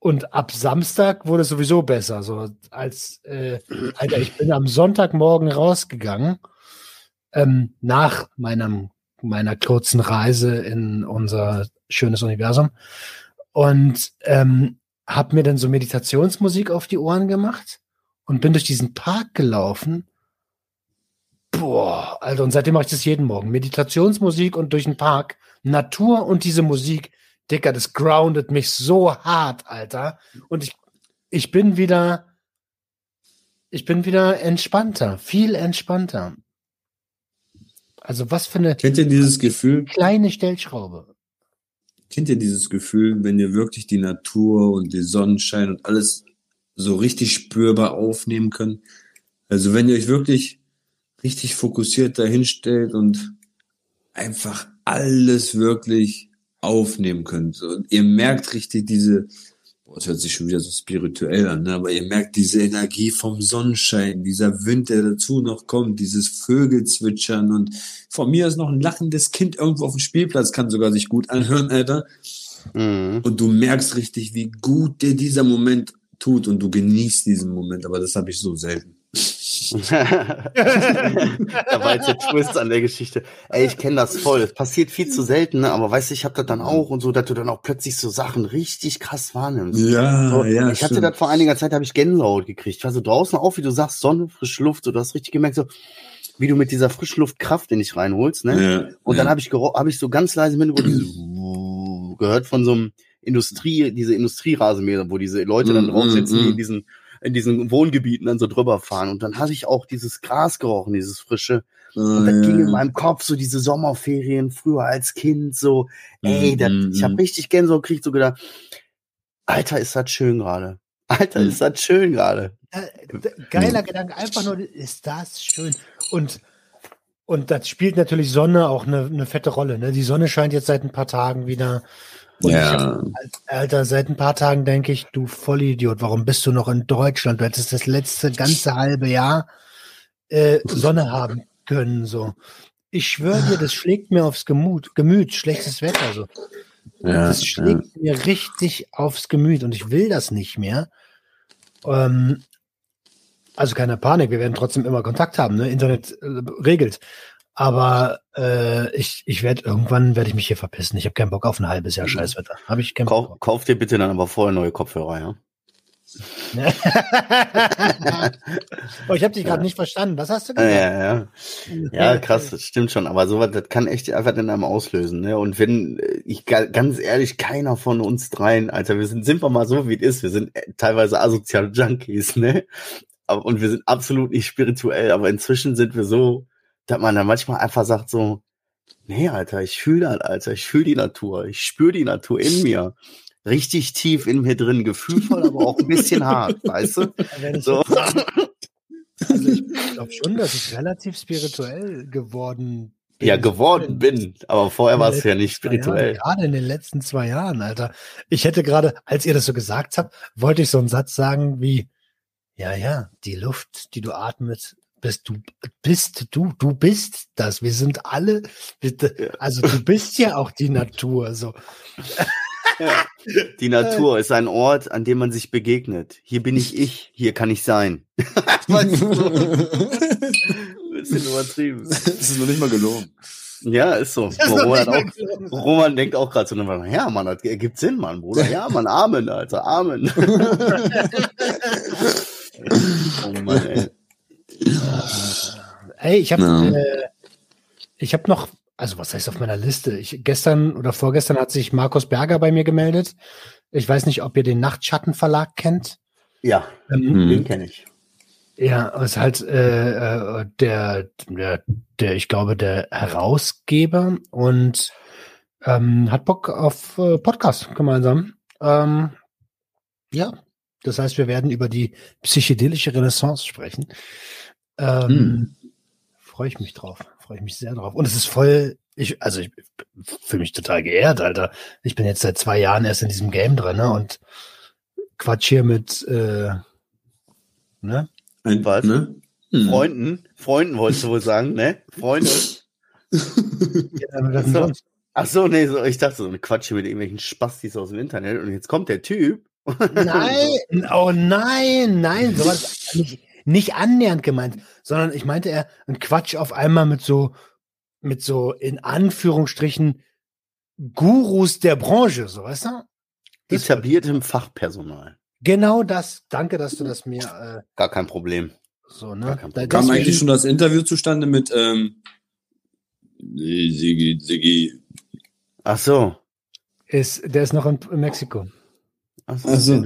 und ab Samstag wurde es sowieso besser. So als äh, Alter, ich bin am Sonntagmorgen rausgegangen ähm, nach meinem meiner kurzen Reise in unser schönes Universum und ähm, habe mir dann so Meditationsmusik auf die Ohren gemacht und bin durch diesen Park gelaufen. Boah, Alter, und seitdem mache ich das jeden Morgen. Meditationsmusik und durch den Park, Natur und diese Musik, Dicker, das groundet mich so hart, Alter. Und ich, ich bin wieder, ich bin wieder entspannter, viel entspannter. Also was für eine
Kennt ihr dieses Gefühl?
kleine Stellschraube.
Kennt ihr dieses Gefühl, wenn ihr wirklich die Natur und den Sonnenschein und alles so richtig spürbar aufnehmen könnt? Also wenn ihr euch wirklich richtig fokussiert dahinstellt und einfach alles wirklich aufnehmen könnt. Und ihr merkt richtig diese, boah, das hört sich schon wieder so spirituell an, ne? aber ihr merkt diese Energie vom Sonnenschein, dieser Wind, der dazu noch kommt, dieses Vögelzwitschern und von mir ist noch ein lachendes Kind irgendwo auf dem Spielplatz, kann sogar sich gut anhören, Alter.
Mhm.
Und du merkst richtig, wie gut dir dieser Moment tut und du genießt diesen Moment, aber das habe ich so selten. [laughs]
da war jetzt der Twist an der Geschichte. Ey, ich kenne das voll. Es passiert viel zu selten, ne? aber weißt du, ich habe das dann auch und so, dass du dann auch plötzlich so Sachen richtig krass wahrnimmst.
Ja,
So,
ja,
ich hatte das vor einiger Zeit, habe ich Gänsehaut gekriegt. Ich war so draußen auf, wie du sagst, Sonne, frische Luft, so, du hast richtig gemerkt, so, wie du mit dieser Frischluft Kraft in dich reinholst, ne?
Ja,
Und
ja.
dann habe ich, hab ich so ganz leise im Hintergrund gehört von so einem Industrie, diese Industrierasenmäher, wo diese Leute dann
Mm,
drauf sitzen,
mm,
die
mm.
in diesen, in diesen Wohngebieten dann so drüber fahren. Und dann habe ich auch dieses Gras gerochen, dieses frische. Und das ging in meinem Kopf so diese Sommerferien früher als Kind so, ey,
Mm,
das, ich habe
mm.
richtig Gänsehaut gekriegt, so gedacht, Alter, ist das schön gerade. Alter, ist das schön gerade.
Äh, Geiler Gedanke, einfach nur, ist das schön. Und, und das spielt natürlich Sonne auch eine, eine fette Rolle. Ne? Die Sonne scheint jetzt seit ein paar Tagen wieder. Und ich
Ja,
Alter, seit ein paar Tagen denke ich, du Vollidiot, warum bist du noch in Deutschland? Du hättest das letzte ganze halbe Jahr äh, Sonne haben können. So. Ich schwöre dir, das schlägt mir aufs Gemüt, Gemüt, schlechtes Wetter. So.
ja,
Das
ja.
schlägt mir richtig aufs Gemüt und ich will das nicht mehr. Ähm, also keine Panik, wir werden trotzdem immer Kontakt haben, ne? Internet äh, regelt. Aber äh, ich, ich werde irgendwann werde ich mich hier verpissen. Ich habe keinen Bock auf ein halbes Jahr Scheißwetter. Habe ich keinen Bock.
Kauf, kauf dir bitte dann aber vorher neue Kopfhörer, ja? [laughs]
oh, ich habe dich gerade nicht verstanden. Was hast du
Ja,
gesagt?
ja, ja. Ja, krass, das stimmt schon. Aber sowas, das kann echt einfach in einem auslösen. Ne? Und wenn, äh, ich ga- ganz ehrlich, keiner von uns dreien, Alter, wir sind, sind wir mal so, wie es ist. Wir sind äh, teilweise asoziale Junkies, ne? Und wir sind absolut nicht spirituell, aber inzwischen sind wir so, dass man dann manchmal einfach sagt so, nee, Alter, ich fühle das, Alter, ich fühle die Natur, ich spüre die Natur in [laughs] mir. Richtig tief in mir drin, gefühlvoll, aber auch ein bisschen hart, weißt du? [laughs] So. [laughs]
Also ich glaube schon, dass ich relativ spirituell geworden bin.
Ja, geworden bin, aber vorher war es ja nicht
zwei Jahren,
spirituell.
Gerade in den letzten zwei Jahren, Alter. Ich hätte gerade, als ihr das so gesagt habt, wollte ich so einen Satz sagen wie, ja, ja, die Luft, die du atmest, bist du, bist du, du bist das. Wir sind alle, also du bist ja auch die Natur, so.
Die Natur ist ein Ort, an dem man sich begegnet. Hier bin ich ich, hier kann ich sein. [laughs] Weißt du, [laughs] bisschen übertrieben.
das ist noch nicht mal gelogen.
Ja, ist so.
Ist
Roman, auch. Roman denkt auch gerade so, ja, Mann, das ergibt Sinn, Mann, Bruder. Ja, Mann, Amen, Alter, Amen. [laughs] oh Mann, ey.
Ey, ich habe
Ja.
äh, ich habe noch, also was heißt auf meiner Liste? Ich, gestern oder vorgestern hat sich Markus Berger bei mir gemeldet. Ich weiß nicht, ob ihr den Nachtschattenverlag kennt.
Ja,
Ähm,
den kenne ich.
Ja, ist halt äh, äh, der, der, der, ich glaube, der Herausgeber und ähm, hat Bock auf äh, Podcast gemeinsam. Ähm, ja, das heißt, wir werden über die psychedelische Renaissance sprechen. Ähm,
Hm.
Freue ich mich drauf, freue ich mich sehr drauf. Und es ist voll, ich, also ich fühle mich total geehrt, Alter. Ich bin jetzt seit zwei Jahren erst in diesem Game drin ne, und quatsch hier mit, äh, ne?
Ein,
Was?
Ne? Hm.
Freunden, Freunden wolltest du wohl sagen, ne? Freunde. [laughs]
Ja,
So. Ach so, nee, so, ich dachte so, eine Quatsch mit irgendwelchen Spastis aus dem Internet und jetzt kommt der Typ.
Nein, oh nein, nein, sowas [laughs] nicht, nicht annähernd gemeint, sondern ich meinte eher ein Quatsch auf einmal mit so, mit so in Anführungsstrichen Gurus der Branche, so weißt du? Das-
Etabliertem Fachpersonal.
Genau das. Danke, dass du das mir
Gar kein Problem.
äh, so ne. Da-
Problem.
Kam
deswegen-
eigentlich schon das Interview zustande mit ähm, Sigi, Sigi.
Ach so.
Ist, der ist noch in, in Mexiko.
Ach
Ach so.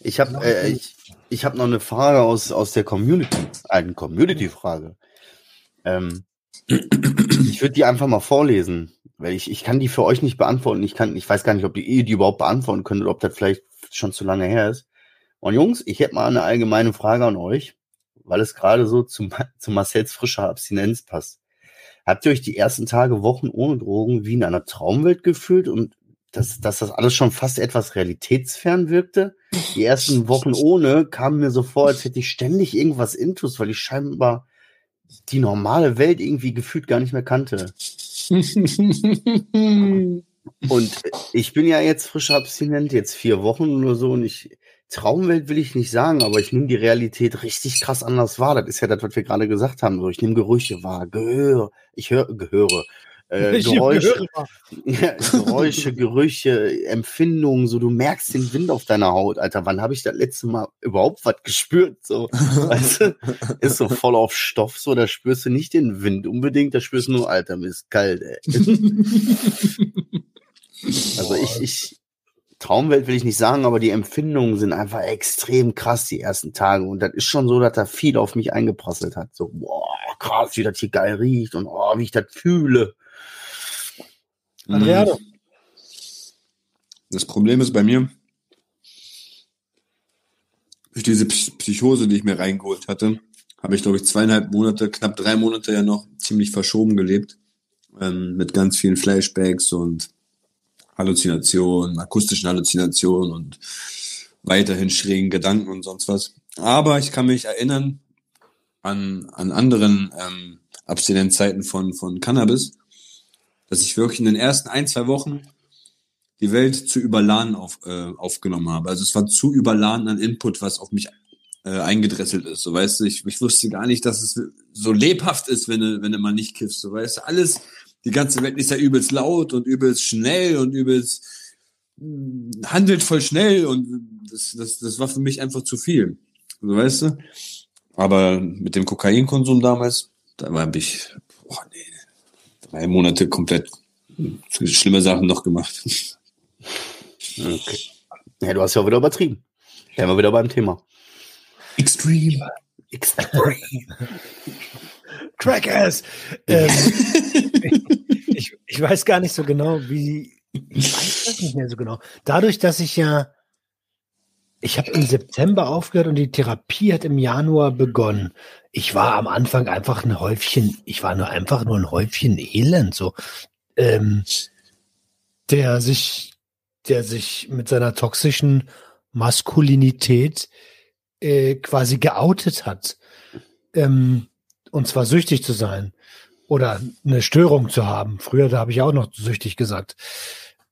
Ich habe äh, ich, ich hab noch eine Frage aus, aus der Community. Eine Community-Frage. Ähm, ich würde die einfach mal vorlesen, weil ich, ich kann die für euch nicht beantworten. Ich, kann, ich weiß gar nicht, ob die, ihr die überhaupt beantworten könnt oder ob das vielleicht schon zu lange her ist. Und Jungs, ich hätte mal eine allgemeine Frage an euch, weil es gerade so zu, zu Marcells frischer Abstinenz passt. Habt ihr euch die ersten Tage, Wochen ohne Drogen wie in einer Traumwelt gefühlt und dass, dass das alles schon fast etwas realitätsfern wirkte? Die ersten Wochen ohne kamen mir so vor, als hätte ich ständig irgendwas intus, weil ich scheinbar die normale Welt irgendwie gefühlt gar nicht mehr kannte. [laughs] Und ich bin ja jetzt frisch abstinent, jetzt vier Wochen oder so, und ich, Traumwelt will ich nicht sagen, aber ich nehme die Realität richtig krass anders wahr. Das ist ja das, was wir gerade gesagt haben. So, ich nehme Gerüche wahr, Gehör, ich höre, Gehöre, äh, [laughs] Geräusche, [laughs] Geräusche, Gerüche, Empfindungen, so, du merkst den Wind auf deiner Haut, Alter. Wann habe ich das letzte Mal überhaupt was gespürt? So, [laughs] weißt du, ist so voll auf Stoff, so, da spürst du nicht den Wind unbedingt, da spürst du nur, Alter, mir ist kalt, ey. Also ich, ich, Traumwelt will ich nicht sagen, aber die Empfindungen sind einfach extrem krass die ersten Tage. Und das ist schon so, dass da viel auf mich eingeprasselt hat. So, boah, krass, wie das hier geil riecht und oh, wie ich das fühle.
Adriano.
Das Problem ist bei mir, durch diese Psy- Psychose, die ich mir reingeholt hatte, habe ich, glaube ich, zweieinhalb Monate, knapp drei Monate ja noch ziemlich verschoben gelebt. Ähm, mit ganz vielen Flashbacks und Halluzinationen, akustischen Halluzinationen und weiterhin schrägen Gedanken und sonst was. Aber ich kann mich erinnern an, an anderen ähm, Abstinenzzeiten von, von Cannabis, dass ich wirklich in den ersten ein, zwei Wochen die Welt zu überladen auf, äh, aufgenommen habe. Also es war zu überladen an Input, was auf mich äh, eingedresselt ist. So weißt du, ich, ich wusste gar nicht, dass es so lebhaft ist, wenn du, wenn du mal nicht kiffst. So weißt du, alles, die ganze Welt ist ja übelst laut und übelst schnell und übelst mh, handelt voll schnell und das, das, das war für mich einfach zu viel. So weißt du? Aber mit dem Kokainkonsum damals, da habe ich, boah, nee, drei Monate komplett schlimme Sachen noch gemacht.
Okay. Ja, du hast ja auch wieder übertrieben. Ja, wir wieder beim Thema.
Extreme. [laughs]
Crackers! Ähm, [laughs] ich, ich weiß gar nicht so genau, wie. Ich weiß das nicht mehr so genau. Dadurch, dass ich ja. Ich habe im September aufgehört und die Therapie hat im Januar begonnen. Ich war am Anfang einfach ein Häufchen, ich war nur einfach nur ein Häufchen Elend, so, ähm, der sich, der sich mit seiner toxischen Maskulinität äh, quasi geoutet hat. Ähm, und zwar süchtig zu sein oder eine Störung zu haben. Früher, da habe ich auch noch süchtig gesagt.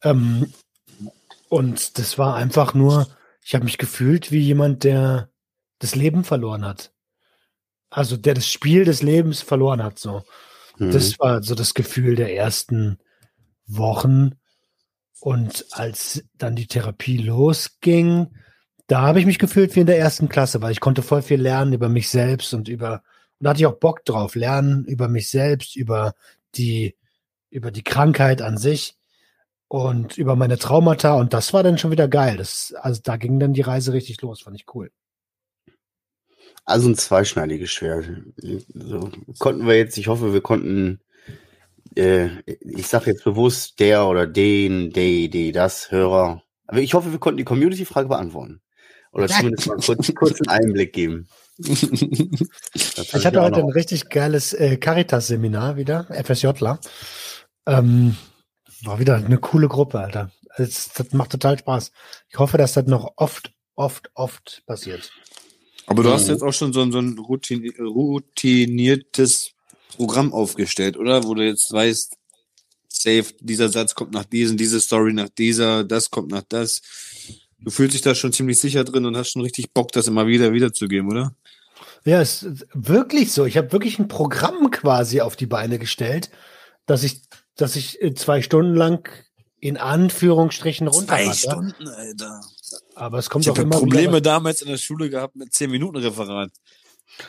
Ähm, und das war einfach nur, ich habe mich gefühlt wie jemand, der das Leben verloren hat. Also der das Spiel des Lebens verloren hat. So,
Mhm.
das war so das Gefühl der ersten Wochen. Und als dann die Therapie losging, da habe ich mich gefühlt wie in der ersten Klasse, weil ich konnte voll viel lernen über mich selbst und über, und da hatte ich auch Bock drauf, lernen über mich selbst, über die, über die Krankheit an sich und über meine Traumata und das war dann schon wieder geil. Das, also da ging dann die Reise richtig los, fand ich cool.
Also ein zweischneidiges Schwert. So, konnten wir jetzt, ich hoffe, wir konnten, äh, ich sage jetzt bewusst der oder den, die, die, das, Hörer. Aber ich hoffe, wir konnten die Community-Frage beantworten. Oder zumindest mal kurz, kurz einen Einblick geben. [laughs]
Ich hatte
auch
heute ein richtig geiles äh, Caritas-Seminar wieder, FSJler. Ähm, war wieder eine coole Gruppe, Alter. Das, das macht total Spaß. Ich hoffe, dass das noch oft, oft, oft passiert.
Aber du hast
Mhm.
jetzt auch schon so, ein- so ein routin routiniertes Programm aufgestellt, oder? Wo du jetzt weißt, safe, dieser Satz kommt nach diesem, diese Story nach dieser, das kommt nach das. Du fühlst dich da schon ziemlich sicher drin und hast schon richtig Bock, das immer wieder wiederzugeben, oder?
Ja, es ist wirklich so. Ich habe wirklich ein Programm quasi auf die Beine gestellt, dass ich, dass ich äh, zwei Stunden lang in Anführungsstrichen runter
Alter.
Aber es kommt
Ich
auch
habe
immer
Probleme
wieder.
damals in der Schule gehabt mit 10 Minuten Referat.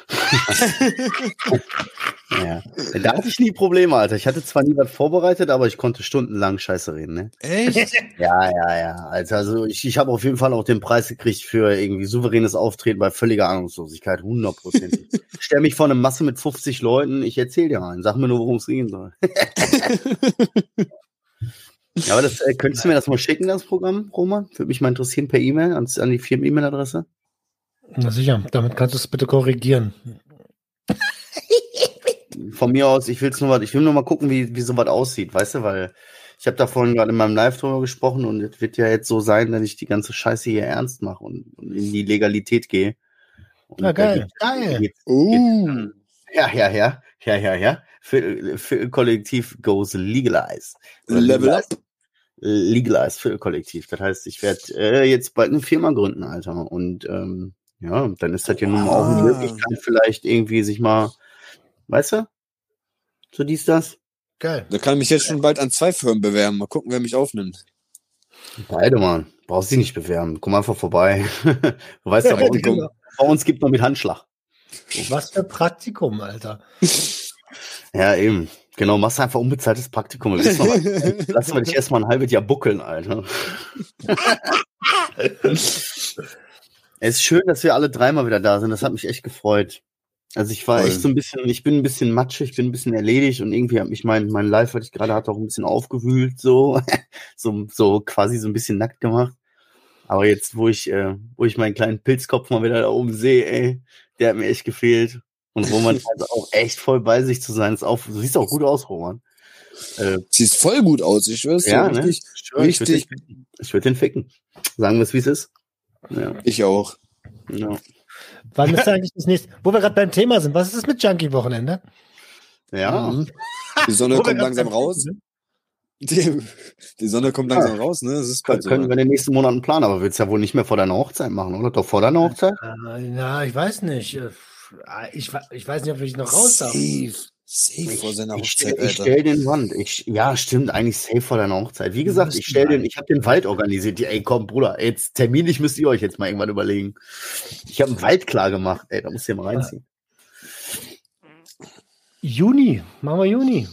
[laughs] [laughs]
Ja. Da hatte ich nie Probleme, Alter. Ich hatte zwar nie was vorbereitet, aber ich konnte stundenlang Scheiße reden, ne?
Echt? [laughs]
Ja, ja, ja. Alter, also ich, ich habe auf jeden Fall auch den Preis gekriegt für irgendwie souveränes Auftreten bei völliger Ahnungslosigkeit, 100 Prozent. Stell mich vor eine Masse mit 50 Leuten, ich erzähl dir einen, sag mir nur, worum es gehen soll. [laughs] ja, aber das, äh, könntest du mir das mal schicken, das Programm, Roman? Würde mich mal interessieren per E-Mail an, an die Firmen-E-Mail-Adresse.
Na sicher, damit kannst du es bitte korrigieren. [laughs]
Von mir aus, ich will's nur mal, ich will nur mal gucken, wie, wie sowas aussieht, weißt du, weil ich habe da vorhin gerade in meinem Live drüber gesprochen und es wird ja jetzt so sein, dass ich die ganze Scheiße hier ernst mache und, und in die Legalität gehe. Und
Ja,
da
geil,
geht-
geil.
geht-
Uh.
Ja, ja, ja, ja, ja, ja. Für, für Kollektiv goes legalized.
Level up.
Legalized für Kollektiv. Das heißt, ich werde äh, jetzt bald eine Firma gründen, Alter. Und ähm, ja, dann ist das ja nun mal auch eine. Möglichkeit, vielleicht irgendwie sich mal, weißt du? So dies, das.
Geil.
Da kann ich mich jetzt schon bald an zwei Firmen bewerben. Mal gucken, wer mich aufnimmt.
Beide, Mann. Brauchst dich nicht bewerben. Komm einfach vorbei. [laughs] du weißt ja, bei uns,
Genau.
bei uns gibt man mit Handschlag.
Was für Praktikum, Alter.
Ja, eben. Genau, machst einfach unbezahltes Praktikum. [laughs] Lass wir dich erstmal ein halbes Jahr buckeln, Alter. [laughs] es ist schön, dass wir alle dreimal wieder da sind. Das hat mich echt gefreut. Also ich war
Voll.
echt so ein bisschen, ich bin ein bisschen matschig, ich bin ein bisschen erledigt und irgendwie hat mich mein, mein Live, was ich gerade hatte, auch ein bisschen aufgewühlt, so, [laughs] so, so quasi so ein bisschen nackt gemacht. Aber jetzt, wo ich, äh, wo ich meinen kleinen Pilzkopf mal wieder da oben sehe, ey, der hat mir echt gefehlt. Und Roman [laughs] also auch echt voll bei sich zu sein, ist auch, du siehst auch gut aus, Roman. Äh,
Sieht voll gut aus, ich schwör's
ja, ne?
richtig.
Ich würd
richtig.
den würde den ficken. Sagen wir es, wie es ist. Ja,
Ich auch.
ja.
Wann ist [laughs] eigentlich das nächste? Wo wir gerade beim Thema sind, was ist das mit Junkie-Wochenende?
ja.
Mhm. Die Sonne [laughs] kommt langsam raus. Die, die Sonne kommt langsam raus, ne? Es ist
Können,
bald so.
können wir in den nächsten Monaten planen, aber willst ja wohl nicht mehr vor deiner Hochzeit machen, oder? Doch vor deiner Hochzeit?
Äh, Na, ich weiß nicht. Äh, Ich, ich weiß nicht, ob ich noch raus darf.
Safe. Safe vor seiner
ich
Hochzeit,
stell, ich
Alter.
stell den Wand. Ich, ja, stimmt, eigentlich safe vor deiner Hochzeit. Wie gesagt, ich stell den, ich habe den Wald organisiert. Ey, komm, Bruder, jetzt terminlich müsst ihr euch jetzt mal irgendwann überlegen. Ich habe einen Wald klar gemacht. Ey, da musst ihr mal reinziehen.
Juni, machen wir Juni.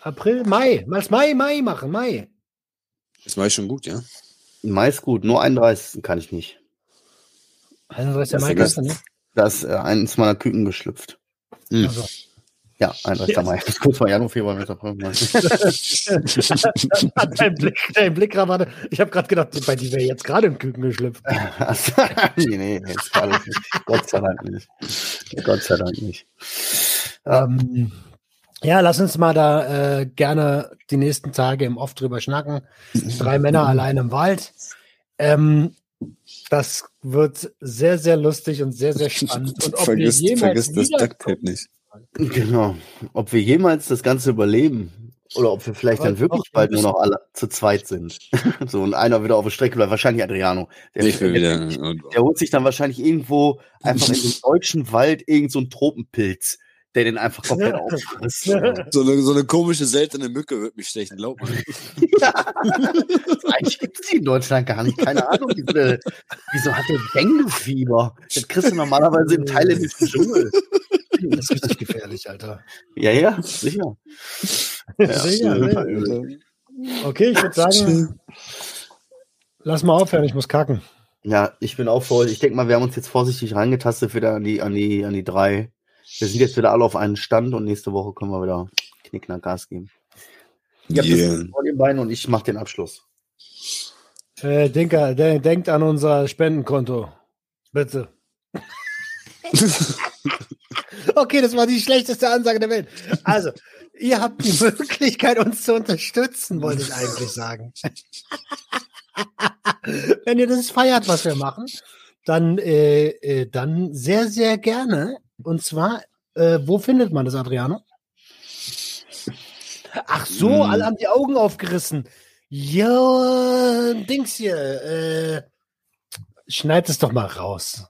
April, Mai. Mal Mai, Mai machen, Mai.
Das war ich schon gut, ja.
Mai ist gut, nur 31. kann ich nicht.
31.
Das
Mai
ist-
kannst du nicht.
Da ist äh, eins meiner Küken geschlüpft. Hm.
Also,
Ja, 31.
Ja.
Mai. Das ist kurz vor Januar, Februar, März, April,
dein Blick, dein Blick gerade. Ich habe gerade gedacht, bei dir wäre jetzt gerade im Küken geschlüpft. [laughs]
nee, nee, jetzt gerade nicht. Gott sei Dank nicht. Gott sei Dank nicht.
Ähm, ja, lass uns mal da äh, gerne die nächsten Tage im Off drüber schnacken. Drei Männer [laughs] allein im Wald. Ähm, das wird sehr, sehr lustig und sehr, sehr spannend. Und ob
vergiss,
jemals
vergiss das Ducktape nicht.
Genau. Ob wir jemals das Ganze überleben oder ob wir vielleicht
Aber
dann wirklich bald nur noch alle zu zweit sind. [laughs] so und einer wieder auf der Strecke bleibt. Wahrscheinlich Adriano. Der,
Ich
der,
wieder.
der holt sich dann wahrscheinlich irgendwo einfach in [laughs] den deutschen Wald irgend so einen Tropenpilz, der den einfach komplett auffrisst. [laughs]
So eine, so eine komische, seltene Mücke wird mich stechen, glaub mal.
Eigentlich gibt es die in Deutschland gar nicht. Keine Ahnung. Diese, wieso hat der Dengue-Fieber? Das kriegst du normalerweise im thailändischen Dschungel.
Das ist richtig gefährlich, Alter.
Ja, ja, sicher. Ja.
Sicher, sicher. Okay, ich würde sagen, lass mal aufhören, ich muss kacken.
Ja, ich bin auch voll. Ich denke mal, wir haben uns jetzt vorsichtig reingetastet wieder an die, an die, an die drei. Wir sind jetzt wieder alle auf einen Stand und nächste Woche können wir wieder knickknack Gas geben. Ihr habt
Yeah.
das vor den Beinen und ich mache den Abschluss.
Äh, Denker, de denkt an unser Spendenkonto. Bitte. [laughs] [laughs] okay, das war die schlechteste Ansage der Welt. Also, ihr habt die Möglichkeit, uns zu unterstützen, wollte ich eigentlich sagen. [laughs] Wenn ihr das feiert, was wir machen, dann, äh, äh, dann sehr, sehr gerne. Und zwar, äh, wo findet man das, Adriano? Ach so,
Hm.
alle haben die Augen aufgerissen. Ja, Dings hier. Äh, schneid es doch mal raus.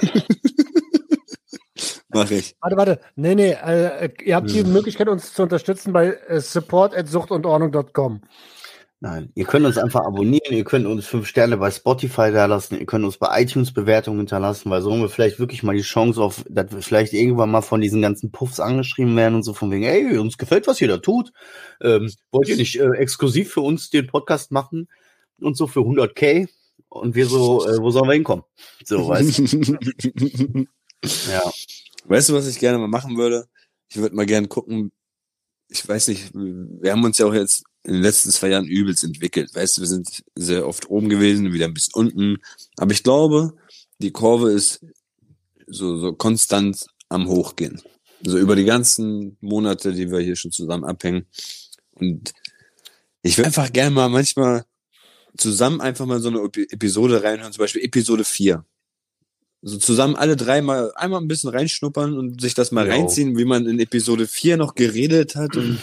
[laughs]
Mach ich.
Warte, warte. Nee, nee. Äh, ihr habt die. Möglichkeit, uns zu unterstützen bei äh, support.suchtundordnung.com.
Nein, ihr könnt uns einfach abonnieren, ihr könnt uns fünf Sterne bei Spotify da lassen, ihr könnt uns bei iTunes Bewertungen hinterlassen, weil so haben wir vielleicht wirklich mal die Chance auf, dass wir vielleicht irgendwann mal von diesen ganzen Puffs angeschrieben werden und so von wegen, ey, uns gefällt, was ihr da tut. Ähm, wollt ihr nicht äh, exklusiv für uns den Podcast machen und so für 100k? Und wir so, äh, wo sollen wir hinkommen? So, weißt du? [laughs]
ja. Weißt du, was ich gerne mal machen würde? Ich würde mal gerne gucken, ich weiß nicht, wir haben uns ja auch jetzt in den letzten zwei Jahren übelst entwickelt. Weißt du, wir sind sehr oft oben gewesen, wieder ein bisschen unten. Aber ich glaube, die Kurve ist so, so konstant am Hochgehen. So über die ganzen Monate, die wir hier schon zusammen abhängen. Und ich will einfach gerne mal manchmal zusammen einfach mal so eine Episode reinhören, zum Beispiel Episode 4. So zusammen alle drei mal einmal ein bisschen reinschnuppern und sich das mal jo. reinziehen, wie man in Episode 4 noch geredet hat und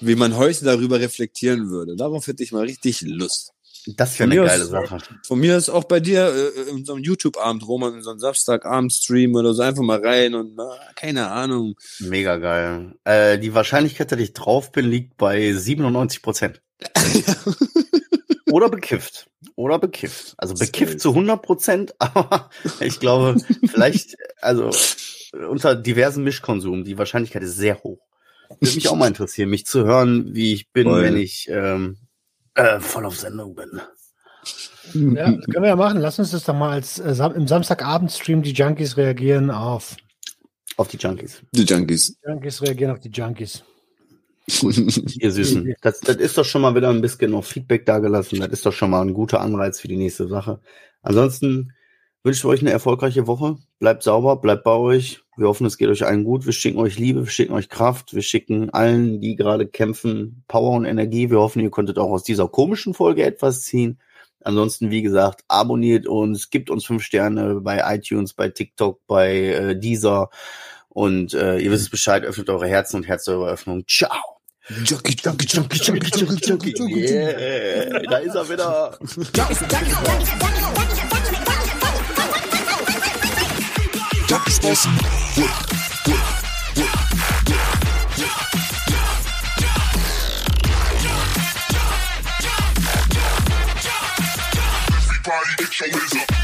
wie man heute darüber reflektieren würde. Darauf hätte ich mal richtig Lust.
Das wäre eine geile Sache.
Von mir ist auch bei dir äh, in so einem YouTube-Abend, Roman, in so einem Samstagabend-Stream oder so einfach mal rein und na, keine Ahnung.
Mega geil. Äh, die Wahrscheinlichkeit, dass ich drauf bin, liegt bei 97 Prozent. [laughs] Oder bekifft. Oder bekifft. Also bekifft zu 100 Prozent, [laughs] aber ich glaube, vielleicht, also unter diversen Mischkonsum, die Wahrscheinlichkeit ist sehr hoch. Würde mich auch mal interessieren, mich zu hören, wie ich bin, Voll. wenn ich ähm, äh, voll auf Sendung bin.
Ja, das können wir ja machen. Lass uns das doch mal als äh, im Samstagabend-Stream die Junkies reagieren auf.
Auf die Junkies.
Die Junkies.
Die Junkies reagieren auf die Junkies. [laughs]
Ihr Süßen. Das, das ist doch schon mal wieder ein bisschen noch Feedback dagelassen. Das ist doch schon mal ein guter Anreiz für die nächste Sache. Ansonsten wünsche ich euch eine erfolgreiche Woche. Bleibt sauber, bleibt bei euch. Wir hoffen, es geht euch allen gut. Wir schicken euch Liebe, wir schicken euch Kraft, wir schicken allen, die gerade kämpfen, Power und Energie. Wir hoffen, ihr konntet auch aus dieser komischen Folge etwas ziehen. Ansonsten, wie gesagt, abonniert uns, gibt uns fünf Sterne bei iTunes, bei TikTok, bei äh, Deezer. Und äh, ihr wisst Bescheid, öffnet eure Herzen und Herz eure Öffnung. Ciao. Junkie, Junkie, Junkie, Junkie, Junkie, Junkie, Junkie. Yeah, da ist er wieder. Junkies Bossen. Everybody get your up.